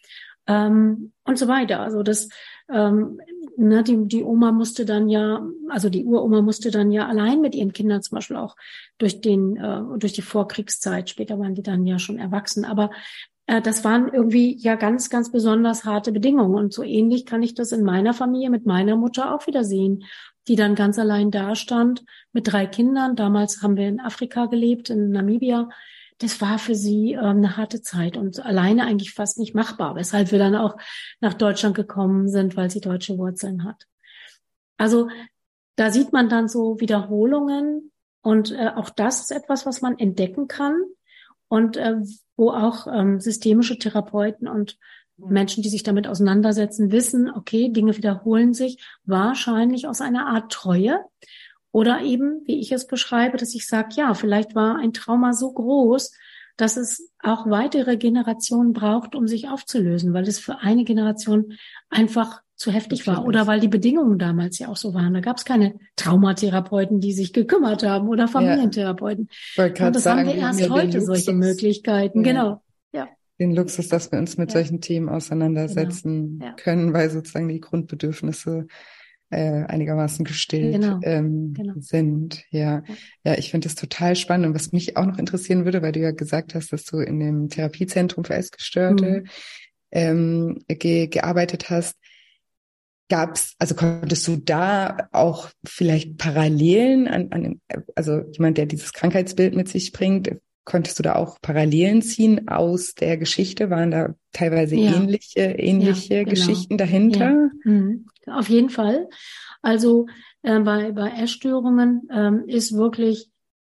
ähm, und so weiter. Also das, ähm, ne, die, die Oma musste dann ja, also die Uroma musste dann ja allein mit ihren Kindern zum Beispiel auch durch den, äh, durch die Vorkriegszeit, später waren die dann ja schon erwachsen, aber äh, das waren irgendwie ja ganz, ganz besonders harte Bedingungen. Und so ähnlich kann ich das in meiner Familie mit meiner Mutter auch wieder sehen, die dann ganz allein dastand mit drei Kindern. Damals haben wir in Afrika gelebt, in Namibia das war für sie ähm, eine harte Zeit und alleine eigentlich fast nicht machbar, weshalb wir dann auch nach Deutschland gekommen sind, weil sie deutsche Wurzeln hat. Also da sieht man dann so Wiederholungen und äh, auch das ist etwas, was man entdecken kann und äh, wo auch ähm, systemische Therapeuten und Menschen, die sich damit auseinandersetzen, wissen, okay, Dinge wiederholen sich wahrscheinlich aus einer Art Treue oder eben, wie ich es beschreibe, dass ich sage, ja, vielleicht war ein Trauma so groß, dass es auch weitere Generationen braucht, um sich aufzulösen, weil es für eine Generation einfach zu heftig war oder weil die Bedingungen damals ja auch so waren. Da gab es keine Traumatherapeuten, die sich gekümmert haben oder Familientherapeuten. Ja, Und das sagen, haben wir erst wir heute solche Möglichkeiten. Ja. Genau. Ja.
Den Luxus, dass wir uns mit ja. solchen Themen auseinandersetzen genau. können, weil sozusagen die Grundbedürfnisse äh, einigermaßen gestillt genau, ähm, genau. sind. Ja, ja, ich finde das total spannend. Und was mich auch noch interessieren würde, weil du ja gesagt hast, dass du in dem Therapiezentrum für Essgestörte mhm. ähm, ge gearbeitet hast. Gab's, also konntest du da auch vielleicht Parallelen an, an, also jemand, der dieses Krankheitsbild mit sich bringt, konntest du da auch Parallelen ziehen aus der Geschichte? Waren da teilweise ja. ähnliche, ähnliche ja, genau. Geschichten dahinter?
Ja. Mhm. Auf jeden Fall. Also äh, bei, bei Essstörungen ähm, ist wirklich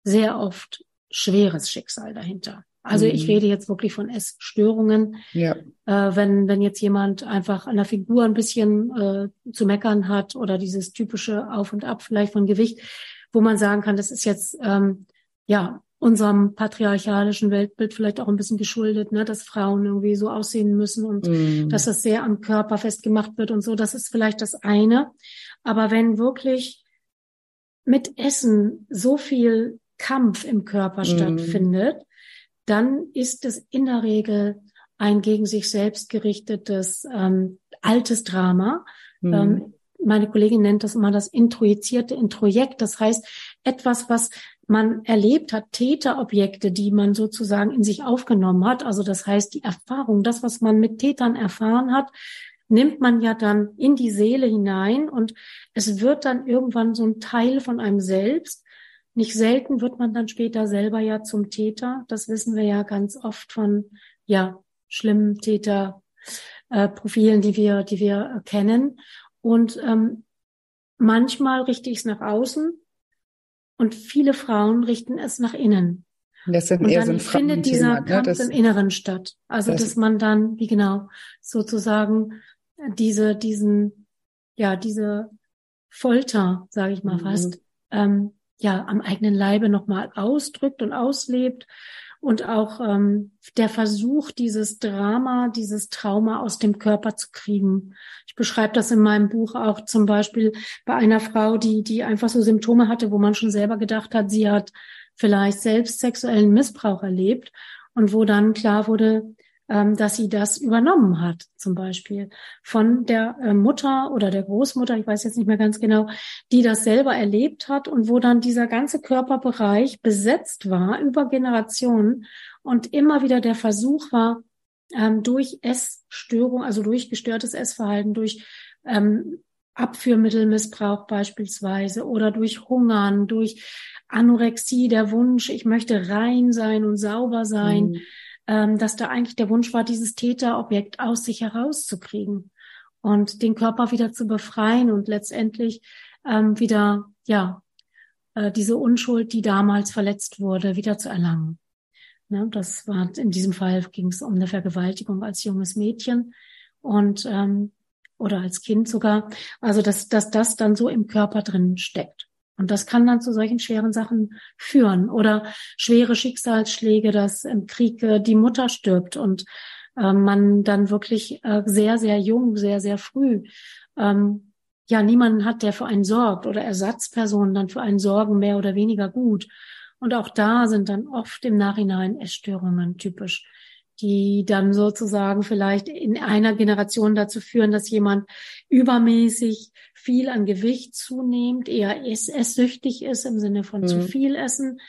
sehr oft schweres Schicksal dahinter. Also mhm. ich rede jetzt wirklich von Essstörungen. Ja. Äh, wenn, wenn jetzt jemand einfach an der Figur ein bisschen äh, zu meckern hat oder dieses typische Auf und Ab vielleicht von Gewicht, wo man sagen kann, das ist jetzt ähm, ja unserem patriarchalischen Weltbild vielleicht auch ein bisschen geschuldet, ne, dass Frauen irgendwie so aussehen müssen und mm. dass das sehr am Körper festgemacht wird und so. Das ist vielleicht das eine. Aber wenn wirklich mit Essen so viel Kampf im Körper mm. stattfindet, dann ist es in der Regel ein gegen sich selbst gerichtetes ähm, altes Drama. Mm. Ähm, meine Kollegin nennt das immer das introjizierte Introjekt. Das heißt, etwas, was man erlebt hat, Täterobjekte, die man sozusagen in sich aufgenommen hat. Also das heißt, die Erfahrung, das, was man mit Tätern erfahren hat, nimmt man ja dann in die Seele hinein und es wird dann irgendwann so ein Teil von einem selbst. Nicht selten wird man dann später selber ja zum Täter. Das wissen wir ja ganz oft von, ja, schlimmen Täterprofilen, äh, die wir, die wir kennen. Und ähm, manchmal richte ich es nach außen, und viele Frauen richten es nach innen. Das sind und eher dann so findet dieser ne? Kampf das, im Inneren statt. Also, das, dass man dann, wie genau, sozusagen diese, diesen, ja, diese Folter, sage ich mal mhm. fast, ähm, ja, am eigenen Leibe nochmal ausdrückt und auslebt und auch ähm, der Versuch, dieses Drama, dieses Trauma aus dem Körper zu kriegen. Ich beschreibe das in meinem Buch auch zum Beispiel bei einer Frau, die, die einfach so Symptome hatte, wo man schon selber gedacht hat, sie hat vielleicht selbst sexuellen Missbrauch erlebt und wo dann klar wurde, dass sie das übernommen hat, zum Beispiel von der äh, Mutter oder der Großmutter, ich weiß jetzt nicht mehr ganz genau, die das selber erlebt hat und wo dann dieser ganze Körperbereich besetzt war über Generationen und immer wieder der Versuch war, ähm, durch Essstörung, also durch gestörtes Essverhalten, durch ähm, Abführmittelmissbrauch beispielsweise oder durch Hungern, durch Anorexie, der Wunsch, ich möchte rein sein und sauber sein, mhm ähm, dass da eigentlich der Wunsch war, dieses Täterobjekt aus sich herauszukriegen und den Körper wieder zu befreien und letztendlich ähm, wieder, ja, äh, diese Unschuld, die damals verletzt wurde, wieder zu erlangen. Ne, das war in diesem Fall ging es um eine Vergewaltigung als junges Mädchen und ähm, oder als Kind sogar. Also dass, dass das dann so im Körper drin steckt. Und das kann dann zu solchen schweren Sachen führen oder schwere Schicksalsschläge, dass im Krieg äh, die Mutter stirbt und äh, man dann wirklich äh, sehr, sehr jung, sehr, sehr früh ähm, ja niemanden hat, der für einen sorgt oder Ersatzpersonen dann für einen sorgen, mehr oder weniger gut. Und auch da sind dann oft im Nachhinein Essstörungen typisch, die dann sozusagen vielleicht in einer Generation dazu führen, dass jemand übermäßig viel an Gewicht zunehmend, eher esssüchtig ist im Sinne von mhm. zu viel essen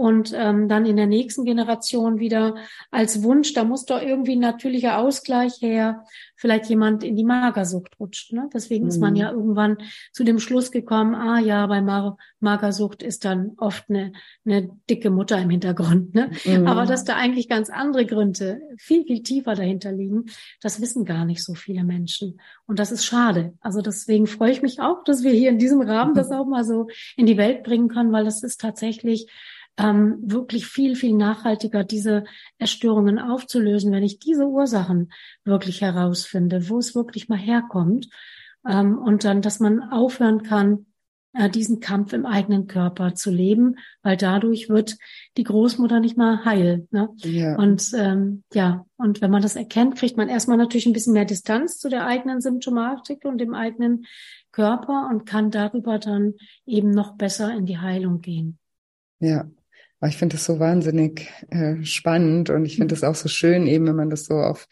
und ähm, dann in der nächsten Generation wieder als Wunsch, da muss doch irgendwie ein natürlicher Ausgleich her, vielleicht jemand in die Magersucht rutscht. Ne? Deswegen mhm. ist man mhm. ja irgendwann zu dem Schluss gekommen, ah ja, bei Mar Magersucht ist dann oft eine, eine dicke Mutter im Hintergrund. Ne? Mhm. Aber dass da eigentlich ganz andere Gründe viel, viel tiefer dahinter liegen, das wissen gar nicht so viele Menschen. Und das ist schade. Also deswegen freue ich mich auch, dass wir hier in diesem Rahmen das auch mal so in die Welt bringen können, weil das ist tatsächlich ähm, wirklich viel, viel nachhaltiger, diese Erstörungen aufzulösen, wenn ich diese Ursachen wirklich herausfinde, wo es wirklich mal herkommt. Ähm, und dann, dass man aufhören kann, äh, diesen Kampf im eigenen Körper zu leben, weil dadurch wird die Großmutter nicht mal heil. Ne? Ja. Und ähm, ja, und wenn man das erkennt, kriegt man erstmal natürlich ein bisschen mehr Distanz zu der eigenen Symptomatik und dem eigenen Körper und kann darüber dann eben noch besser in die Heilung gehen.
Ja, aber ich finde das so wahnsinnig äh, spannend und ich finde es auch so schön, eben wenn man das so auf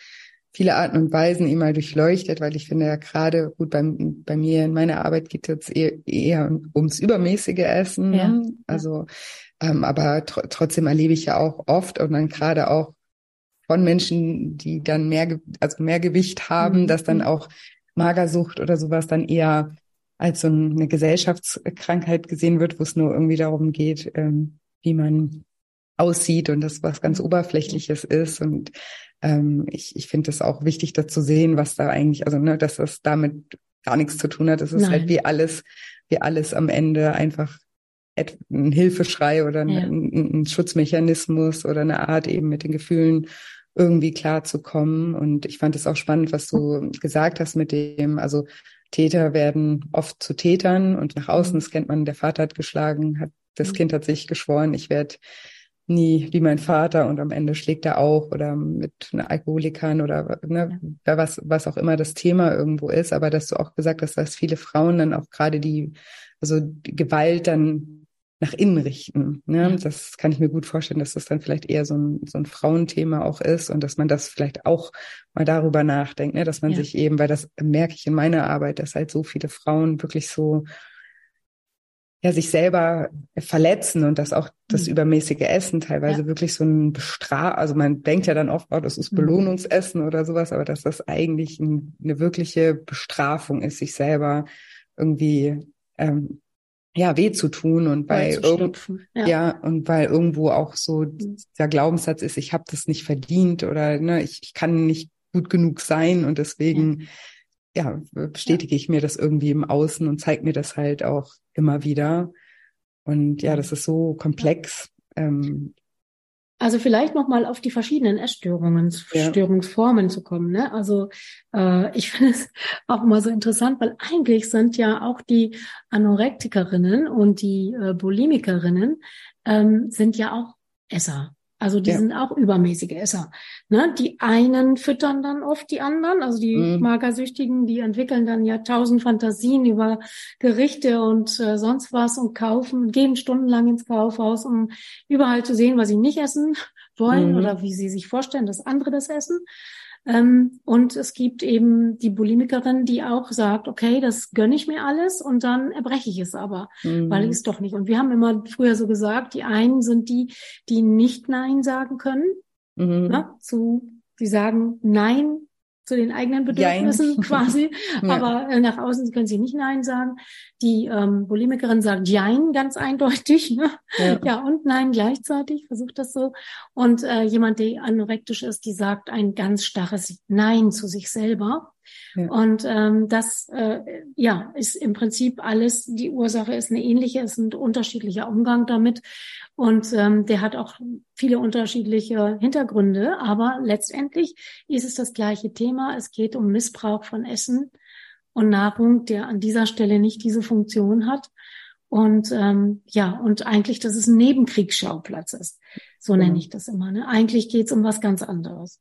viele Arten und Weisen immer durchleuchtet, weil ich finde ja gerade gut bei, bei mir in meiner Arbeit geht es jetzt eher, eher ums übermäßige Essen. Ja. Ne? Also, ähm, aber tr trotzdem erlebe ich ja auch oft und dann gerade auch von Menschen, die dann mehr, also mehr Gewicht haben, mhm. dass dann auch Magersucht oder sowas dann eher als so eine Gesellschaftskrankheit gesehen wird, wo es nur irgendwie darum geht, ähm, wie man aussieht und das was ganz Oberflächliches ist. Und ähm, ich, ich finde es auch wichtig, da zu sehen, was da eigentlich, also ne, dass das damit gar nichts zu tun hat. Es ist halt Nein. halt wie alles, wie alles am Ende einfach ein Hilfeschrei oder ein, ja. ein, ein, Schutzmechanismus oder eine Art eben mit den Gefühlen irgendwie klarzukommen. Und ich fand es auch spannend, was du gesagt hast mit dem, also Täter werden oft zu Tätern und nach außen, mhm. das kennt man, der Vater hat geschlagen, hat das mhm. Kind hat sich geschworen, ich werde nie wie mein Vater und am Ende schlägt er auch oder mit Alkoholikern oder ne, ja. was, was auch immer das Thema irgendwo ist. Aber dass du auch gesagt hast, dass viele Frauen dann auch gerade die, also die Gewalt dann nach innen richten. Ne? Ja. Das kann ich mir gut vorstellen, dass das dann vielleicht eher so ein, so ein Frauenthema auch ist und dass man das vielleicht auch mal darüber nachdenkt, ne? dass man ja. sich eben, weil das merke ich in meiner Arbeit, dass halt so viele Frauen wirklich so ja, sich selber verletzen und dass auch das mhm. übermäßige Essen teilweise ja. wirklich so ein Bestraf, also man denkt ja dann oft, oh, das ist mhm. Belohnungsessen oder sowas, aber dass das eigentlich ein, eine wirkliche Bestrafung ist, sich selber irgendwie ähm, ja weh zu tun und irgend, ja. ja. und weil irgendwo auch so mhm. der Glaubenssatz ist, ich habe das nicht verdient oder ne, ich, ich kann nicht gut genug sein und deswegen ja ja, bestätige ich mir das irgendwie im Außen und zeige mir das halt auch immer wieder. Und ja, das ist so komplex. Ähm,
also vielleicht nochmal auf die verschiedenen Essstörungen, ja. Störungsformen zu kommen. Ne? Also äh, ich finde es auch immer so interessant, weil eigentlich sind ja auch die Anorektikerinnen und die äh, Bulimikerinnen ähm, sind ja auch Esser. Also die ja. sind auch übermäßige Esser. Ne? Die einen füttern dann oft die anderen, also die mhm. Magersüchtigen, die entwickeln dann ja tausend Fantasien über Gerichte und äh, sonst was und kaufen, gehen stundenlang ins Kaufhaus, um überall zu sehen, was sie nicht essen wollen mhm. oder wie sie sich vorstellen, dass andere das essen. Ähm, und es gibt eben die Bulimikerin, die auch sagt, okay, das gönne ich mir alles und dann erbreche ich es aber, mhm. weil ich es doch nicht. Und wir haben immer früher so gesagt, die einen sind die, die nicht Nein sagen können, mhm. ne, zu, die sagen Nein zu den eigenen Bedürfnissen Jein. quasi. ja. Aber äh, nach außen können sie nicht Nein sagen. Die ähm, Bulimikerin sagt Jein ganz eindeutig. Ne? Ja. ja, und Nein gleichzeitig, versucht das so. Und äh, jemand, der anorektisch ist, die sagt ein ganz starres Nein zu sich selber. Ja. Und ähm, das äh, ja ist im Prinzip alles, die Ursache ist eine ähnliche, es ist ein unterschiedlicher Umgang damit. Und ähm, der hat auch viele unterschiedliche Hintergründe, aber letztendlich ist es das gleiche Thema. Es geht um Missbrauch von Essen und Nahrung, der an dieser Stelle nicht diese Funktion hat. Und ähm, ja, und eigentlich, dass es ein Nebenkriegsschauplatz ist. So ja. nenne ich das immer. Ne? Eigentlich geht es um was ganz anderes.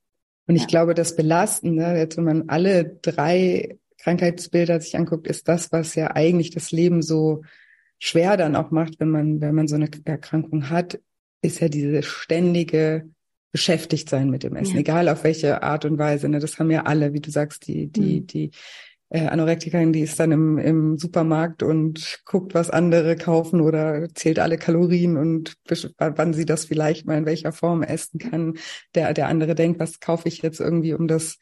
Und ich ja. glaube, das Belastende, jetzt wenn man alle drei Krankheitsbilder sich anguckt, ist das, was ja eigentlich das Leben so schwer dann auch macht, wenn man, wenn man so eine Erkrankung hat, ist ja diese ständige beschäftigt sein mit dem Essen, ja. egal auf welche Art und Weise. Ne? Das haben ja alle, wie du sagst, die, die, mhm. die äh, Anorektikerin, die ist dann im, im Supermarkt und guckt, was andere kaufen oder zählt alle Kalorien und wann sie das vielleicht mal in welcher Form essen kann. Der, der andere denkt, was kaufe ich jetzt irgendwie, um das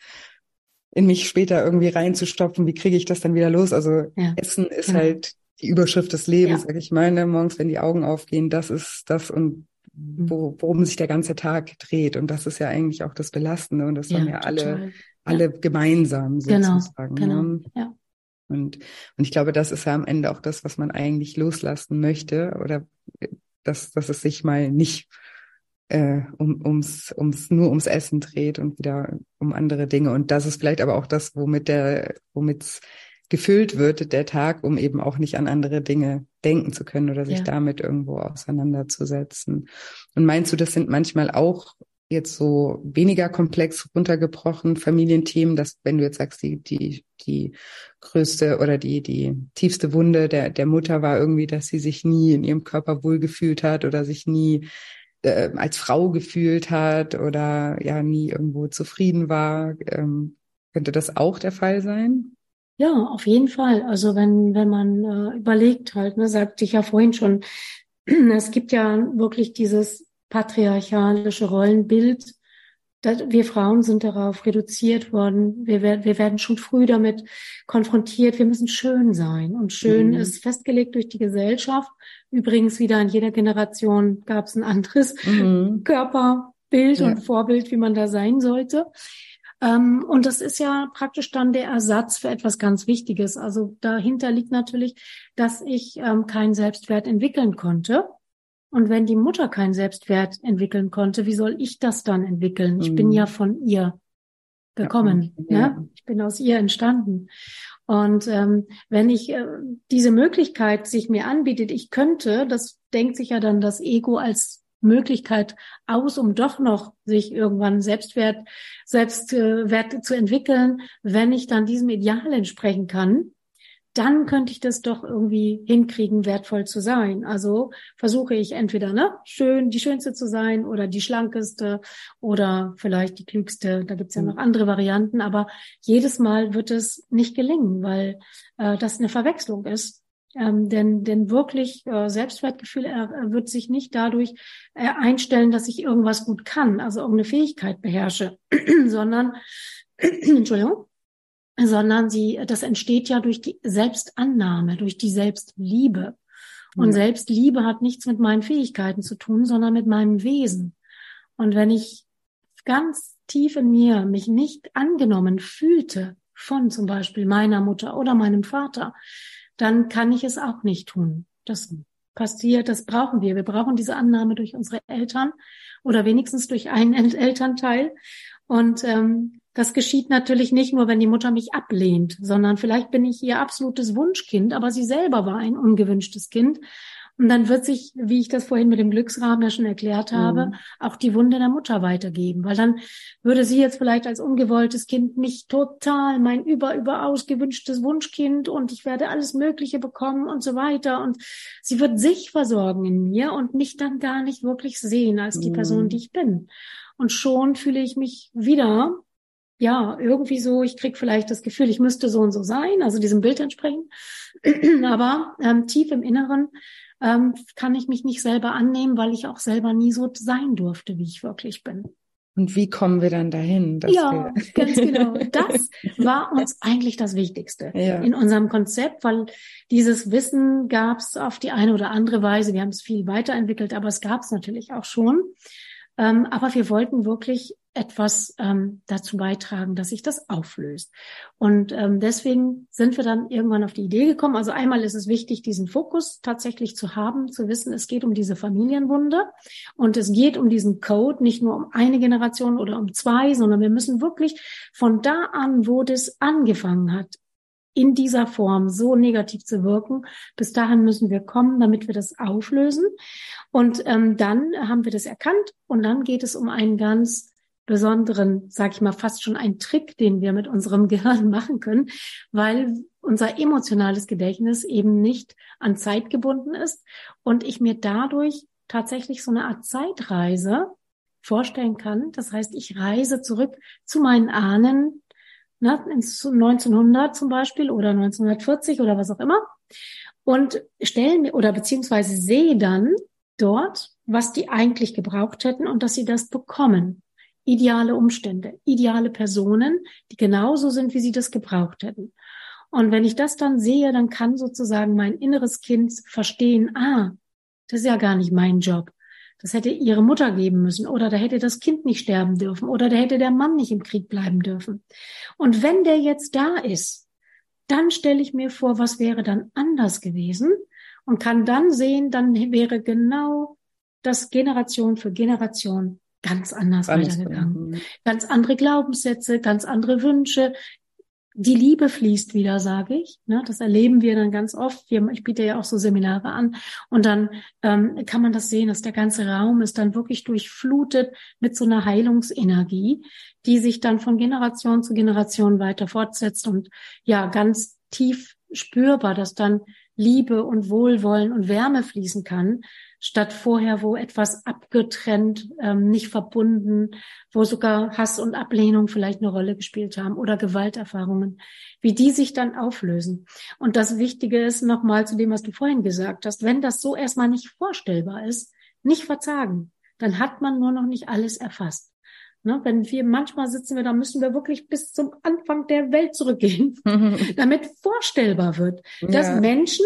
in mich später irgendwie reinzustopfen, wie kriege ich das dann wieder los? Also ja. Essen ist genau. halt die Überschrift des Lebens, ja. sag ich mal, ne? morgens, wenn die Augen aufgehen, das ist das und mhm. wo, worum sich der ganze Tag dreht. Und das ist ja eigentlich auch das Belastende und das ja, haben ja alle alle gemeinsam genau, sozusagen. Genau, genau. Ja. Und, und ich glaube, das ist ja am Ende auch das, was man eigentlich loslassen möchte oder dass, dass es sich mal nicht äh, um, ums, ums, nur ums Essen dreht und wieder um andere Dinge. Und das ist vielleicht aber auch das, womit der, womit gefüllt wird, der Tag, um eben auch nicht an andere Dinge denken zu können oder sich ja. damit irgendwo auseinanderzusetzen. Und meinst du, das sind manchmal auch jetzt so weniger komplex runtergebrochen Familienthemen, dass wenn du jetzt sagst, die, die, die größte oder die, die tiefste Wunde der, der Mutter war irgendwie, dass sie sich nie in ihrem Körper wohlgefühlt hat oder sich nie äh, als Frau gefühlt hat oder ja nie irgendwo zufrieden war. Ähm, könnte das auch der Fall sein?
Ja, auf jeden Fall. Also wenn, wenn man äh, überlegt halt, ne, sagte ich ja vorhin schon, es gibt ja wirklich dieses patriarchalische Rollenbild. Wir Frauen sind darauf reduziert worden. Wir, werden, wir werden schon früh damit konfrontiert. Wir müssen schön sein. Und schön mhm. ist festgelegt durch die Gesellschaft. Übrigens wieder in jeder Generation gab es ein anderes mhm. Körperbild ja. und Vorbild, wie man da sein sollte. Ähm, und das ist ja praktisch dann der Ersatz für etwas ganz Wichtiges. Also dahinter liegt natürlich, dass ich ähm, keinen Selbstwert entwickeln konnte. Und wenn die Mutter keinen Selbstwert entwickeln konnte, wie soll ich das dann entwickeln? Ich mhm. bin ja von ihr gekommen. Ja, ja. Ich bin aus ihr entstanden. Und ähm, wenn ich äh, diese Möglichkeit sich mir anbietet, ich könnte, das denkt sich ja dann das Ego als Möglichkeit aus, um doch noch sich irgendwann Selbstwert, Selbstwert äh, zu entwickeln, wenn ich dann diesem Ideal entsprechen kann, dann könnte ich das doch irgendwie hinkriegen, wertvoll zu sein. Also versuche ich entweder ne, schön, die schönste zu sein oder die schlankeste oder vielleicht die klügste. Da gibt's ja mhm. noch andere Varianten, aber jedes Mal wird es nicht gelingen, weil äh, das eine Verwechslung ist. Ähm, denn, denn wirklich äh, Selbstwertgefühl er, er wird sich nicht dadurch äh, einstellen, dass ich irgendwas gut kann, also irgendeine Fähigkeit beherrsche, sondern Entschuldigung, sondern sie, das entsteht ja durch die Selbstannahme, durch die Selbstliebe. Und mhm. Selbstliebe hat nichts mit meinen Fähigkeiten zu tun, sondern mit meinem Wesen. Und wenn ich ganz tief in mir mich nicht angenommen fühlte von zum Beispiel meiner Mutter oder meinem Vater, dann kann ich es auch nicht tun. Das passiert, das brauchen wir. Wir brauchen diese Annahme durch unsere Eltern oder wenigstens durch einen Elternteil. Und ähm, das geschieht natürlich nicht nur, wenn die Mutter mich ablehnt, sondern vielleicht bin ich ihr absolutes Wunschkind, aber sie selber war ein ungewünschtes Kind. Und dann wird sich, wie ich das vorhin mit dem Glücksrahmen ja schon erklärt habe, mhm. auch die Wunde der Mutter weitergeben. Weil dann würde sie jetzt vielleicht als ungewolltes Kind mich total, mein über, überaus gewünschtes Wunschkind und ich werde alles Mögliche bekommen und so weiter. Und sie wird sich versorgen in mir und mich dann gar nicht wirklich sehen als die mhm. Person, die ich bin. Und schon fühle ich mich wieder ja, irgendwie so, ich krieg vielleicht das Gefühl, ich müsste so und so sein, also diesem Bild entsprechen. Aber ähm, tief im Inneren ähm, kann ich mich nicht selber annehmen, weil ich auch selber nie so sein durfte, wie ich wirklich bin.
Und wie kommen wir dann dahin?
ja, ganz genau. Das war uns eigentlich das Wichtigste ja. in unserem Konzept, weil dieses Wissen gab es auf die eine oder andere Weise. Wir haben es viel weiterentwickelt, aber es gab es natürlich auch schon. Ähm, aber wir wollten wirklich etwas ähm, dazu beitragen, dass sich das auflöst. Und ähm, deswegen sind wir dann irgendwann auf die Idee gekommen. Also einmal ist es wichtig, diesen Fokus tatsächlich zu haben, zu wissen, es geht um diese Familienwunde und es geht um diesen Code, nicht nur um eine Generation oder um zwei, sondern wir müssen wirklich von da an, wo das angefangen hat, in dieser Form so negativ zu wirken. Bis dahin müssen wir kommen, damit wir das auflösen. Und ähm, dann haben wir das erkannt und dann geht es um einen ganz besonderen, sag ich mal, fast schon ein Trick, den wir mit unserem Gehirn machen können, weil unser emotionales Gedächtnis eben nicht an Zeit gebunden ist und ich mir dadurch tatsächlich so eine Art Zeitreise vorstellen kann. Das heißt, ich reise zurück zu meinen Ahnen, ne, ins 1900 zum Beispiel oder 1940 oder was auch immer und stelle mir oder beziehungsweise sehe dann dort, was die eigentlich gebraucht hätten und dass sie das bekommen. Ideale Umstände, ideale Personen, die genauso sind, wie sie das gebraucht hätten. Und wenn ich das dann sehe, dann kann sozusagen mein inneres Kind verstehen, ah, das ist ja gar nicht mein Job. Das hätte ihre Mutter geben müssen oder da hätte das Kind nicht sterben dürfen oder da hätte der Mann nicht im Krieg bleiben dürfen. Und wenn der jetzt da ist, dann stelle ich mir vor, was wäre dann anders gewesen und kann dann sehen, dann wäre genau das Generation für Generation ganz anders Alles weitergegangen. Ganz andere Glaubenssätze, ganz andere Wünsche, die Liebe fließt wieder, sage ich. Ne, das erleben wir dann ganz oft. Wir, ich biete ja auch so Seminare an. Und dann ähm, kann man das sehen, dass der ganze Raum ist dann wirklich durchflutet mit so einer Heilungsenergie, die sich dann von Generation zu Generation weiter fortsetzt und ja, ganz tief spürbar, dass dann Liebe und Wohlwollen und Wärme fließen kann, statt vorher, wo etwas abgetrennt, ähm, nicht verbunden, wo sogar Hass und Ablehnung vielleicht eine Rolle gespielt haben oder Gewalterfahrungen, wie die sich dann auflösen. Und das Wichtige ist nochmal zu dem, was du vorhin gesagt hast, wenn das so erstmal nicht vorstellbar ist, nicht verzagen, dann hat man nur noch nicht alles erfasst. Ne, wenn wir manchmal sitzen wir, da müssen wir wirklich bis zum Anfang der Welt zurückgehen, damit vorstellbar wird, dass ja. Menschen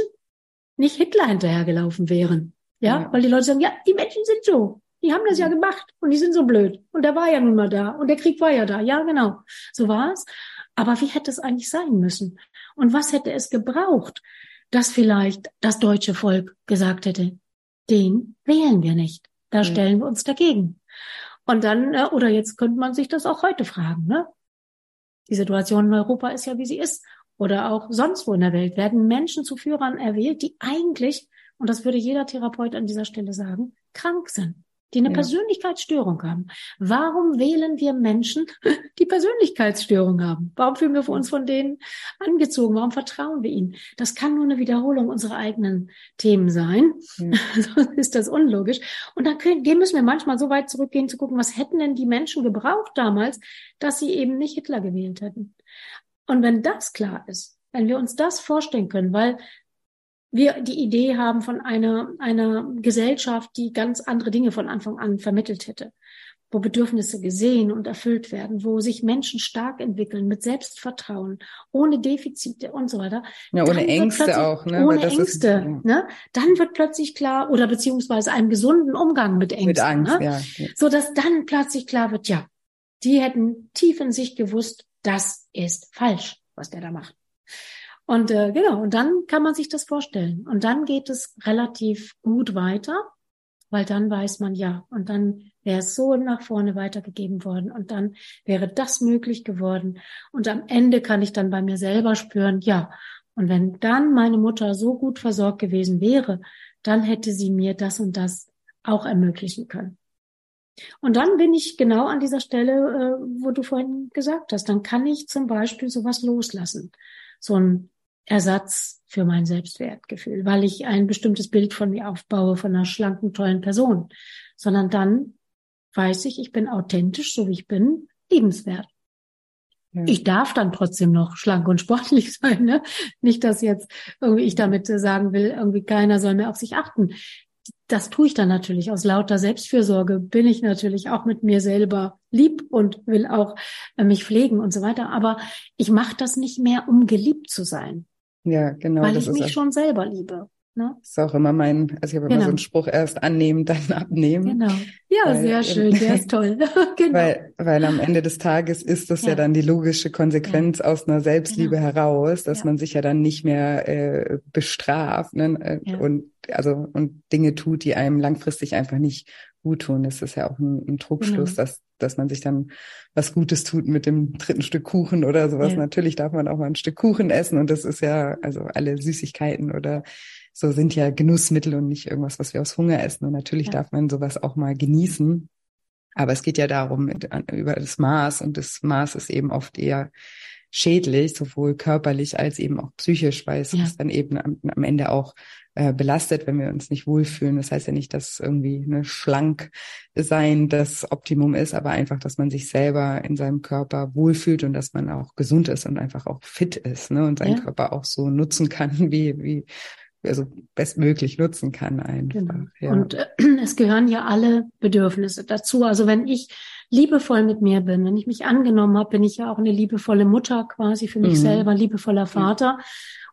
nicht Hitler hinterhergelaufen wären. Ja? ja, weil die Leute sagen, ja, die Menschen sind so. Die haben das ja gemacht und die sind so blöd. Und der war ja nun mal da und der Krieg war ja da. Ja, genau. So war es. Aber wie hätte es eigentlich sein müssen? Und was hätte es gebraucht, dass vielleicht das deutsche Volk gesagt hätte, den wählen wir nicht. Da stellen wir uns dagegen. Und dann, äh, oder jetzt könnte man sich das auch heute fragen, ne? Die Situation in Europa ist ja, wie sie ist. Oder auch sonst wo in der Welt werden Menschen zu Führern erwählt, die eigentlich, und das würde jeder Therapeut an dieser Stelle sagen, krank sind die eine ja. Persönlichkeitsstörung haben. Warum wählen wir Menschen, die Persönlichkeitsstörung haben? Warum fühlen wir uns von denen angezogen? Warum vertrauen wir ihnen? Das kann nur eine Wiederholung unserer eigenen Themen sein. Ja. Sonst ist das unlogisch. Und dann können, müssen wir manchmal so weit zurückgehen zu gucken, was hätten denn die Menschen gebraucht damals, dass sie eben nicht Hitler gewählt hätten. Und wenn das klar ist, wenn wir uns das vorstellen können, weil wir die Idee haben von einer, einer Gesellschaft, die ganz andere Dinge von Anfang an vermittelt hätte, wo Bedürfnisse gesehen und erfüllt werden, wo sich Menschen stark entwickeln mit Selbstvertrauen, ohne Defizite und so weiter.
Ja, ohne Ängste auch,
ne? Ohne Ängste, ist, ne? Dann wird plötzlich klar, oder beziehungsweise einem gesunden Umgang mit Ängsten. Mit Angst, ne? ja, ja. So dass dann plötzlich klar wird, ja, die hätten tief in sich gewusst, das ist falsch, was der da macht. Und äh, genau, und dann kann man sich das vorstellen. Und dann geht es relativ gut weiter, weil dann weiß man ja, und dann wäre es so nach vorne weitergegeben worden und dann wäre das möglich geworden. Und am Ende kann ich dann bei mir selber spüren, ja, und wenn dann meine Mutter so gut versorgt gewesen wäre, dann hätte sie mir das und das auch ermöglichen können. Und dann bin ich genau an dieser Stelle, äh, wo du vorhin gesagt hast, dann kann ich zum Beispiel sowas loslassen. So ein Ersatz für mein Selbstwertgefühl, weil ich ein bestimmtes Bild von mir aufbaue, von einer schlanken, tollen Person, sondern dann weiß ich, ich bin authentisch, so wie ich bin, liebenswert. Ja. Ich darf dann trotzdem noch schlank und sportlich sein, ne? Nicht, dass jetzt irgendwie ich damit sagen will, irgendwie keiner soll mehr auf sich achten. Das tue ich dann natürlich aus lauter Selbstfürsorge. Bin ich natürlich auch mit mir selber lieb und will auch äh, mich pflegen und so weiter. Aber ich mache das nicht mehr, um geliebt zu sein.
Ja, genau.
Weil ich mich schon selber liebe. Ne?
Ist auch immer mein, also ich habe genau. immer so einen Spruch, erst annehmen, dann abnehmen.
Genau. Ja, weil, sehr schön, der ist toll.
genau. Weil, weil am Ende des Tages ist das ja, ja dann die logische Konsequenz ja. aus einer Selbstliebe genau. heraus, dass ja. man sich ja dann nicht mehr äh, bestraft ne? Äh, und also und Dinge tut, die einem langfristig einfach nicht gut tun. Das ist ja auch ein, ein Trugschluss, genau. dass dass man sich dann was Gutes tut mit dem dritten Stück Kuchen oder sowas. Ja. Natürlich darf man auch mal ein Stück Kuchen essen und das ist ja, also alle Süßigkeiten oder so sind ja Genussmittel und nicht irgendwas, was wir aus Hunger essen. Und natürlich ja. darf man sowas auch mal genießen. Aber es geht ja darum, mit, über das Maß und das Maß ist eben oft eher schädlich, sowohl körperlich als eben auch psychisch, weil es ja. dann eben am, am Ende auch äh, belastet, wenn wir uns nicht wohlfühlen. Das heißt ja nicht, dass irgendwie eine schlank sein das Optimum ist, aber einfach, dass man sich selber in seinem Körper wohlfühlt und dass man auch gesund ist und einfach auch fit ist, ne? Und seinen ja. Körper auch so nutzen kann, wie, wie, also bestmöglich nutzen kann einfach. Genau.
Ja. Und äh, es gehören ja alle Bedürfnisse dazu. Also wenn ich liebevoll mit mir bin, wenn ich mich angenommen habe, bin ich ja auch eine liebevolle Mutter quasi für mich mhm. selber, liebevoller Vater. Ja.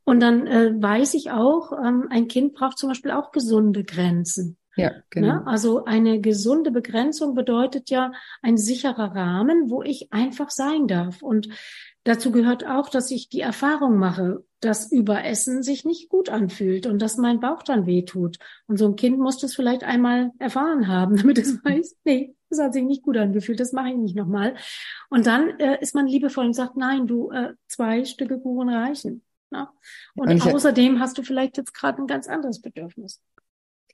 Und dann äh, weiß ich auch, ähm, ein Kind braucht zum Beispiel auch gesunde Grenzen. Ja, genau. Ne? Also eine gesunde Begrenzung bedeutet ja ein sicherer Rahmen, wo ich einfach sein darf. Und dazu gehört auch, dass ich die Erfahrung mache, dass Überessen sich nicht gut anfühlt und dass mein Bauch dann wehtut. Und so ein Kind muss das vielleicht einmal erfahren haben, damit es weiß, nee, das hat sich nicht gut angefühlt, das mache ich nicht nochmal. Und dann äh, ist man liebevoll und sagt, nein, du, äh, zwei Stücke Kuchen reichen. Ja? Und, und außerdem hast du vielleicht jetzt gerade ein ganz anderes Bedürfnis.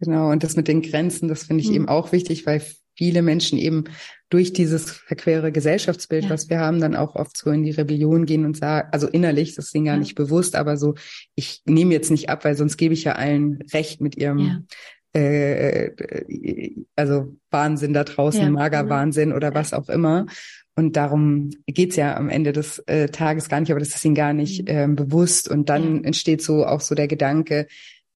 Genau, und das mit den Grenzen, das finde ich mhm. eben auch wichtig, weil viele Menschen eben durch dieses verquere Gesellschaftsbild, ja. was wir haben, dann auch oft so in die Rebellion gehen und sagen, also innerlich, das ist ihnen gar ja. nicht bewusst, aber so, ich nehme jetzt nicht ab, weil sonst gebe ich ja allen Recht mit ihrem ja. äh, also Wahnsinn da draußen, Magerwahnsinn genau. oder was auch immer. Und darum geht's ja am Ende des äh, Tages gar nicht, aber das ist ihnen gar nicht äh, bewusst. Und dann entsteht so auch so der Gedanke,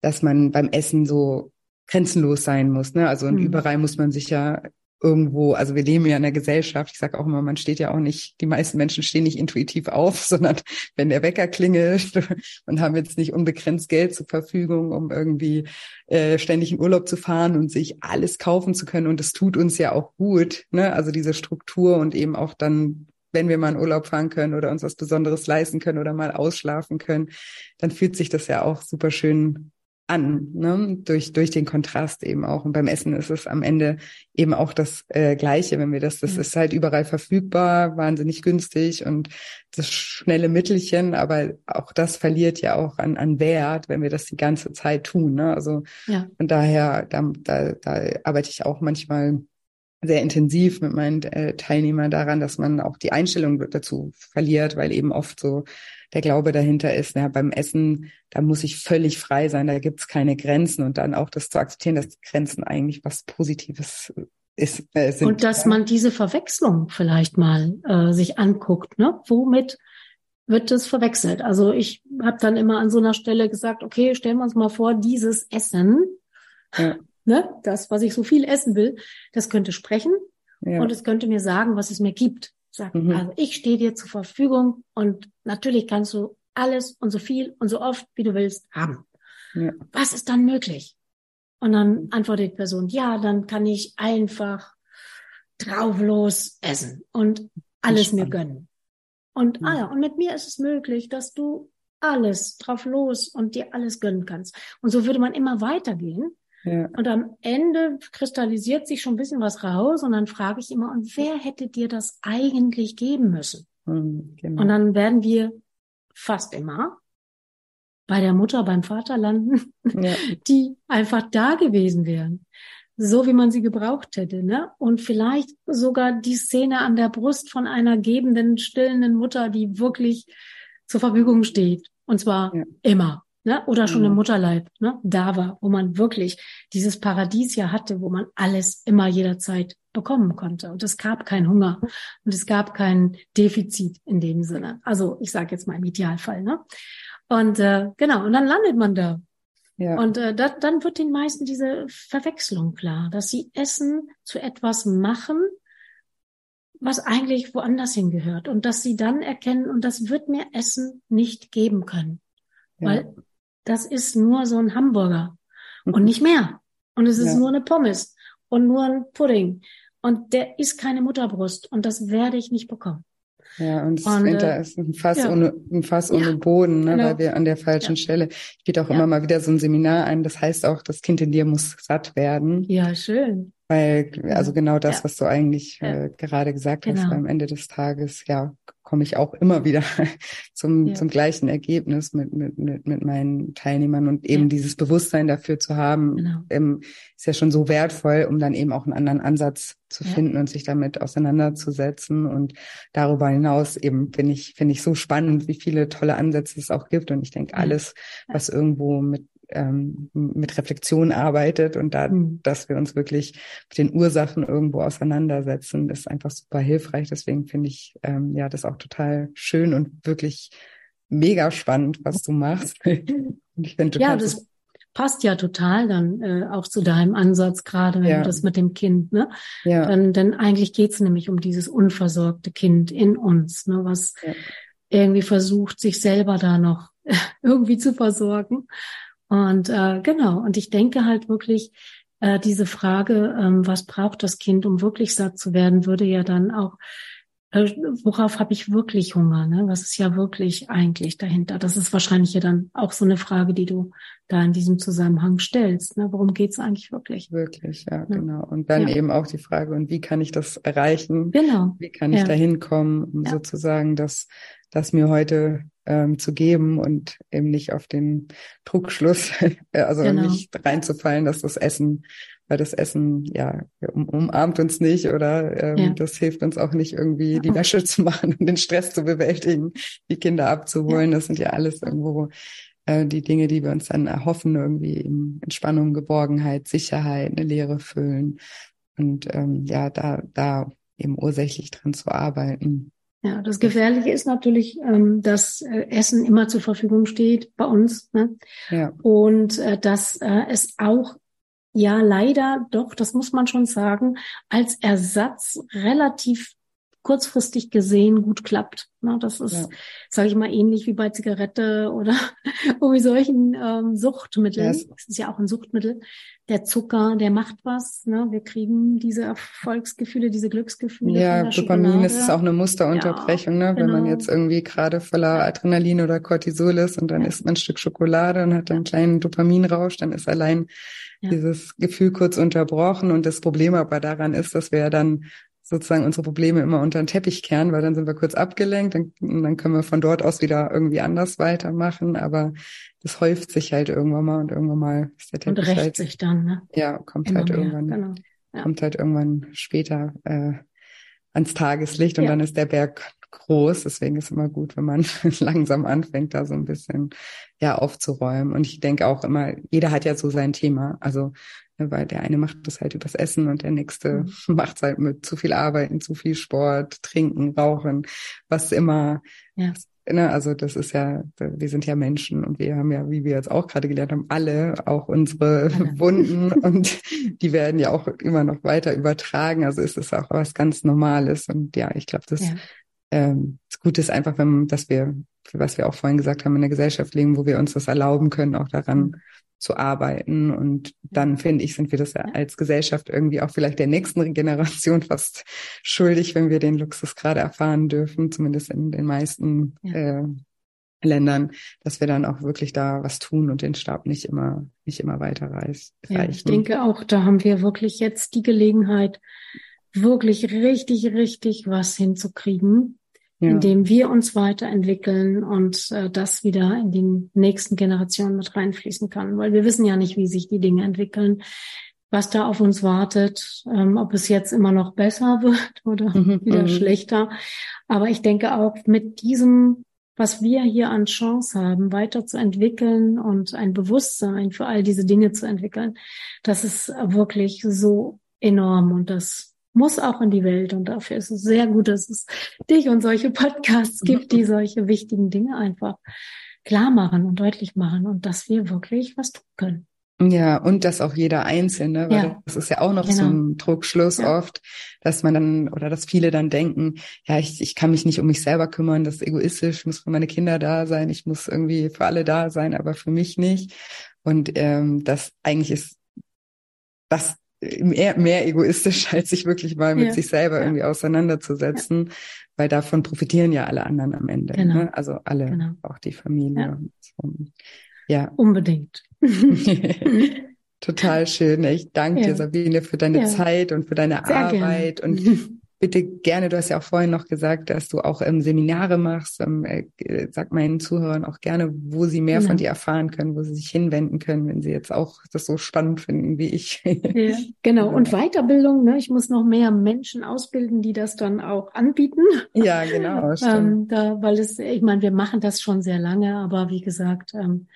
dass man beim Essen so grenzenlos sein muss. Ne? Also und mhm. überall muss man sich ja irgendwo, also wir leben ja in der Gesellschaft, ich sage auch immer, man steht ja auch nicht, die meisten Menschen stehen nicht intuitiv auf, sondern wenn der Wecker klingelt und haben jetzt nicht unbegrenzt Geld zur Verfügung, um irgendwie äh, ständig in Urlaub zu fahren und sich alles kaufen zu können. Und es tut uns ja auch gut, ne? Also diese Struktur und eben auch dann wenn wir mal in Urlaub fahren können oder uns was Besonderes leisten können oder mal ausschlafen können, dann fühlt sich das ja auch super schön an, ne? durch, durch den Kontrast eben auch. Und beim Essen ist es am Ende eben auch das äh, Gleiche, wenn wir das, das ja. ist halt überall verfügbar, wahnsinnig günstig und das schnelle Mittelchen, aber auch das verliert ja auch an, an Wert, wenn wir das die ganze Zeit tun. Ne? Also ja. von daher, da, da, da arbeite ich auch manchmal sehr intensiv mit meinen äh, Teilnehmern daran, dass man auch die Einstellung dazu verliert, weil eben oft so der Glaube dahinter ist, ja, beim Essen, da muss ich völlig frei sein, da gibt's keine Grenzen und dann auch das zu akzeptieren, dass Grenzen eigentlich was Positives ist.
Äh, sind. Und dass man diese Verwechslung vielleicht mal äh, sich anguckt, ne? Womit wird das verwechselt? Also ich habe dann immer an so einer Stelle gesagt, okay, stellen wir uns mal vor, dieses Essen, ja. ne, das, was ich so viel essen will, das könnte sprechen ja. und es könnte mir sagen, was es mir gibt. Sagt, mhm. also ich stehe dir zur Verfügung und natürlich kannst du alles und so viel und so oft, wie du willst, haben. Ja. Was ist dann möglich? Und dann antwortet die Person, ja, dann kann ich einfach drauflos essen und alles mir gönnen. Und ah ja, und mit mir ist es möglich, dass du alles drauf los und dir alles gönnen kannst. Und so würde man immer weitergehen. Ja. Und am Ende kristallisiert sich schon ein bisschen was raus und dann frage ich immer, und wer hätte dir das eigentlich geben müssen? Mhm, genau. Und dann werden wir fast immer bei der Mutter, beim Vater landen, ja. die einfach da gewesen wären. So wie man sie gebraucht hätte, ne? Und vielleicht sogar die Szene an der Brust von einer gebenden, stillenden Mutter, die wirklich zur Verfügung steht. Und zwar ja. immer ne? oder schon mhm. im Mutterleib ne? da war, wo man wirklich dieses Paradies ja hatte, wo man alles immer jederzeit bekommen konnte. Und es gab keinen Hunger und es gab kein Defizit in dem Sinne. Also ich sage jetzt mal im Idealfall. Ne? Und äh, genau, und dann landet man da. Ja. Und äh, da, dann wird den meisten diese Verwechslung klar, dass sie Essen zu etwas machen, was eigentlich woanders hingehört. Und dass sie dann erkennen, und das wird mir Essen nicht geben können. Ja. Weil das ist nur so ein Hamburger und mhm. nicht mehr. Und es ist ja. nur eine Pommes und nur ein Pudding. Und der ist keine Mutterbrust und das werde ich nicht bekommen.
Ja, und, und Winter äh, ist ein Fass ja. ohne, ein Fass ja, ohne Boden, ne, genau. weil wir an der falschen. Stelle. Ich biete auch immer mal wieder so ein Seminar ein. Das heißt auch, das Kind in dir muss satt werden.
Ja, schön.
Weil, also genau das, was du eigentlich äh, gerade gesagt genau. hast, am Ende des Tages, ja, komme ich auch immer wieder zum, ja. zum gleichen Ergebnis mit, mit, mit, mit meinen Teilnehmern und eben ja. dieses Bewusstsein dafür zu haben, genau. ähm, ist ja schon so wertvoll, um dann eben auch einen anderen Ansatz zu ja. finden und sich damit auseinanderzusetzen. Und darüber hinaus eben finde ich, finde ich so spannend, wie viele tolle Ansätze es auch gibt. Und ich denke, alles, was irgendwo mit ähm, mit Reflexion arbeitet und da, mhm. dass wir uns wirklich mit den Ursachen irgendwo auseinandersetzen, ist einfach super hilfreich. Deswegen finde ich ähm, ja das auch total schön und wirklich mega spannend, was du machst. und
ich finde, ja, das passt ja total dann äh, auch zu deinem Ansatz gerade, wenn ja. du das mit dem Kind, ne? Ja. Dann, denn eigentlich geht's nämlich um dieses unversorgte Kind in uns, ne, was ja. irgendwie versucht, sich selber da noch irgendwie zu versorgen. Und äh, genau, und ich denke halt wirklich, äh, diese Frage, ähm, was braucht das Kind, um wirklich satt zu werden, würde ja dann auch äh, worauf habe ich wirklich Hunger? Ne? Was ist ja wirklich eigentlich dahinter? Das ist wahrscheinlich ja dann auch so eine Frage, die du da in diesem Zusammenhang stellst. Ne? Worum geht es eigentlich wirklich?
Wirklich, ja, ja. genau. Und dann ja. eben auch die Frage, und wie kann ich das erreichen? Genau. Wie kann ich ja. dahin kommen, um sozusagen das, das mir heute ähm, zu geben und eben nicht auf den Druckschluss, also genau. nicht reinzufallen, dass das Essen weil das Essen ja um, umarmt uns nicht oder ähm, ja. das hilft uns auch nicht irgendwie die Wäsche zu machen und den Stress zu bewältigen, die Kinder abzuholen. Ja. Das sind ja alles irgendwo äh, die Dinge, die wir uns dann erhoffen, irgendwie in Entspannung, Geborgenheit, Sicherheit, eine Leere füllen und ähm, ja, da, da eben ursächlich dran zu arbeiten.
Ja, das Gefährliche ist natürlich, ähm, dass äh, Essen immer zur Verfügung steht bei uns. Ne? Ja. Und äh, dass äh, es auch ja leider doch, das muss man schon sagen, als Ersatz relativ kurzfristig gesehen gut klappt. Na, das ist, ja. sage ich mal, ähnlich wie bei Zigarette oder wie solchen ähm, Suchtmitteln. Yes. Das ist ja auch ein Suchtmittel. Der Zucker, der macht was. Ne? Wir kriegen diese Erfolgsgefühle, diese Glücksgefühle.
Ja, Dopamin ist auch eine Musterunterbrechung, ja, ne? wenn genau. man jetzt irgendwie gerade voller Adrenalin oder Cortisol ist und dann ja. isst man ein Stück Schokolade und hat einen kleinen Dopaminrausch, dann ist allein ja. dieses Gefühl kurz unterbrochen. Und das Problem aber daran ist, dass wir ja dann sozusagen unsere Probleme immer unter den Teppich kehren, weil dann sind wir kurz abgelenkt, dann, dann können wir von dort aus wieder irgendwie anders weitermachen. Aber das häuft sich halt irgendwann mal und irgendwann mal ist der
Teppich. Und rächt halt, sich dann, ne?
Ja, kommt immer halt mehr, irgendwann, genau. ja. kommt halt irgendwann später äh, ans Tageslicht und ja. dann ist der Berg groß. Deswegen ist immer gut, wenn man langsam anfängt, da so ein bisschen ja aufzuräumen. Und ich denke auch immer, jeder hat ja so sein Thema. Also weil der eine macht das halt übers Essen und der nächste mhm. macht es halt mit zu viel Arbeiten, zu viel Sport, Trinken, Rauchen, was immer. Ja. Ne, also das ist ja, wir sind ja Menschen und wir haben ja, wie wir jetzt auch gerade gelernt haben, alle auch unsere alle. Wunden und die werden ja auch immer noch weiter übertragen. Also ist es auch was ganz Normales und ja, ich glaube, das ja ähm, das Gute ist einfach, wenn, dass wir, was wir auch vorhin gesagt haben, in der Gesellschaft leben, wo wir uns das erlauben können, auch daran mhm. Zu arbeiten. Und dann finde ich, sind wir das ja als Gesellschaft irgendwie auch vielleicht der nächsten Generation fast schuldig, wenn wir den Luxus gerade erfahren dürfen, zumindest in den meisten ja. äh, Ländern, dass wir dann auch wirklich da was tun und den Stab nicht immer, nicht immer weiter reißen.
Ja, ich denke auch, da haben wir wirklich jetzt die Gelegenheit, wirklich richtig, richtig was hinzukriegen ja. indem wir uns weiterentwickeln und äh, das wieder in die nächsten Generationen mit reinfließen kann. Weil wir wissen ja nicht, wie sich die Dinge entwickeln, was da auf uns wartet, ähm, ob es jetzt immer noch besser wird oder mhm. wieder mhm. schlechter. Aber ich denke auch mit diesem was wir hier an Chance haben, weiterzuentwickeln und ein Bewusstsein für all diese Dinge zu entwickeln, das ist wirklich so enorm und das muss auch in die Welt. Und dafür ist es sehr gut, dass es dich und solche Podcasts gibt, die solche wichtigen Dinge einfach klar machen und deutlich machen und dass wir wirklich was tun können.
Ja, und dass auch jeder Einzelne, weil ja. das ist ja auch noch genau. so ein Druckschluss ja. oft, dass man dann oder dass viele dann denken, ja, ich, ich kann mich nicht um mich selber kümmern, das ist egoistisch, muss für meine Kinder da sein, ich muss irgendwie für alle da sein, aber für mich nicht. Und ähm, das eigentlich ist das mehr, mehr egoistisch, als sich wirklich mal mit ja. sich selber ja. irgendwie auseinanderzusetzen, ja. weil davon profitieren ja alle anderen am Ende. Genau. Ne? Also alle, genau. auch die Familie.
Ja. Unbedingt.
Total schön. Ich danke dir, Sabine, für deine Zeit und für deine Sehr Arbeit gerne. und bitte gerne, du hast ja auch vorhin noch gesagt, dass du auch ähm, Seminare machst. Ähm, äh, sag meinen Zuhörern auch gerne, wo sie mehr ja. von dir erfahren können, wo sie sich hinwenden können, wenn sie jetzt auch das so spannend finden wie ich.
Ja, genau. Und Weiterbildung, ne? ich muss noch mehr Menschen ausbilden, die das dann auch anbieten.
Ja, genau.
ähm, da, weil es, ich meine, wir machen das schon sehr lange, aber wie gesagt, ähm,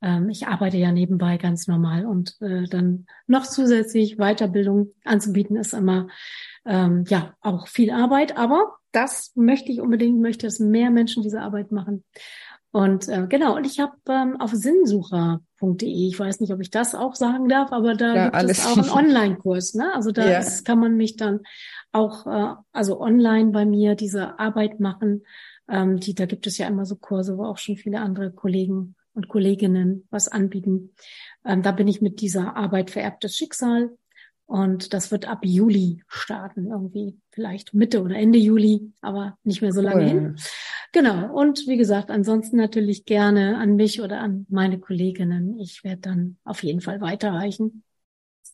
ähm, ich arbeite ja nebenbei ganz normal und äh, dann noch zusätzlich Weiterbildung anzubieten ist immer ähm, ja auch viel Arbeit, aber das möchte ich unbedingt, möchte, dass mehr Menschen diese Arbeit machen. Und äh, genau, und ich habe ähm, auf sinnsucher.de, ich weiß nicht, ob ich das auch sagen darf, aber da ja, gibt alles. es auch einen Online-Kurs. Ne? Also da ja. ist, kann man mich dann auch, äh, also online bei mir diese Arbeit machen. Ähm, die, da gibt es ja immer so Kurse, wo auch schon viele andere Kollegen und Kolleginnen was anbieten. Ähm, da bin ich mit dieser Arbeit vererbtes Schicksal. Und das wird ab Juli starten, irgendwie vielleicht Mitte oder Ende Juli, aber nicht mehr so lange cool. hin. Genau. Und wie gesagt, ansonsten natürlich gerne an mich oder an meine Kolleginnen. Ich werde dann auf jeden Fall weiterreichen.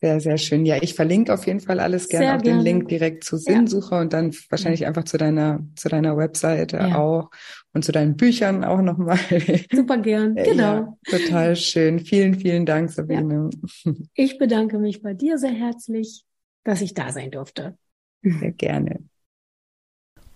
Sehr, sehr schön. Ja, ich verlinke auf jeden Fall alles gerne, sehr auch gerne. den Link direkt zu Sinnsuche ja. und dann wahrscheinlich ja. einfach zu deiner, zu deiner Webseite ja. auch und zu deinen Büchern auch nochmal.
Super gern, genau.
total schön. Vielen, vielen Dank, Sabine.
Ich bedanke mich bei dir sehr herzlich, dass ich da sein durfte.
Sehr gerne.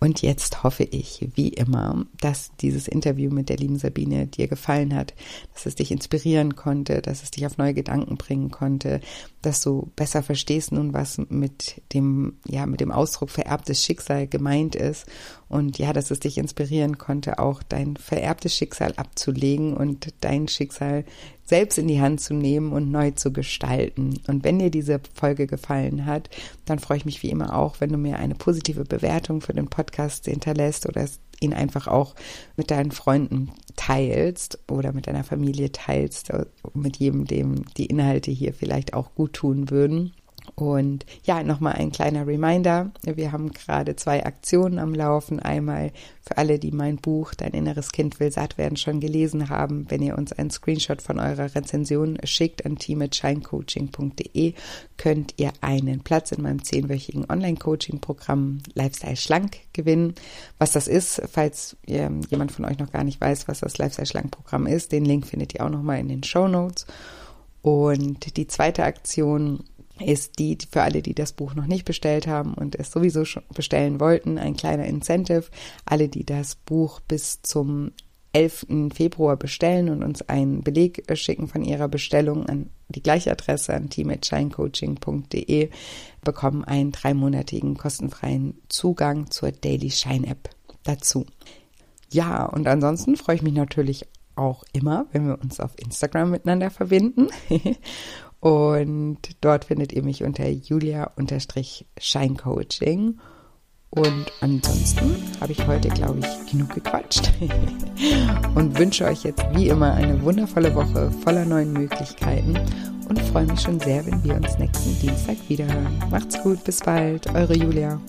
Und jetzt hoffe ich, wie immer, dass dieses Interview mit der lieben Sabine dir gefallen hat, dass es dich inspirieren konnte, dass es dich auf neue Gedanken bringen konnte, dass du besser verstehst nun, was mit dem, ja, mit dem Ausdruck vererbtes Schicksal gemeint ist. Und ja, dass es dich inspirieren konnte, auch dein vererbtes Schicksal abzulegen und dein Schicksal selbst in die Hand zu nehmen und neu zu gestalten. Und wenn dir diese Folge gefallen hat, dann freue ich mich wie immer auch, wenn du mir eine positive Bewertung für den Podcast hinterlässt oder ihn einfach auch mit deinen Freunden teilst oder mit deiner Familie teilst, mit jedem, dem die Inhalte hier vielleicht auch gut tun würden. Und ja, nochmal ein kleiner Reminder. Wir haben gerade zwei Aktionen am Laufen. Einmal für alle, die mein Buch Dein inneres Kind will satt werden schon gelesen haben. Wenn ihr uns einen Screenshot von eurer Rezension schickt an team.scheincoaching.de, könnt ihr einen Platz in meinem zehnwöchigen Online-Coaching-Programm Lifestyle Schlank gewinnen. Was das ist, falls jemand von euch noch gar nicht weiß, was das Lifestyle Schlank Programm ist, den Link findet ihr auch nochmal in den Show Notes. Und die zweite Aktion ist die für alle, die das Buch noch nicht bestellt haben und es sowieso schon bestellen wollten, ein kleiner Incentive. Alle, die das Buch bis zum 11. Februar bestellen und uns einen Beleg schicken von ihrer Bestellung an die gleiche Adresse an team.shinecoaching.de, bekommen einen dreimonatigen kostenfreien Zugang zur Daily Shine App dazu. Ja, und ansonsten freue ich mich natürlich auch immer, wenn wir uns auf Instagram miteinander verbinden. Und dort findet ihr mich unter julia-scheincoaching. Und ansonsten habe ich heute, glaube ich, genug gequatscht und wünsche euch jetzt wie immer eine wundervolle Woche voller neuen Möglichkeiten und freue mich schon sehr, wenn wir uns nächsten Dienstag wiederhören. Macht's gut, bis bald, eure Julia.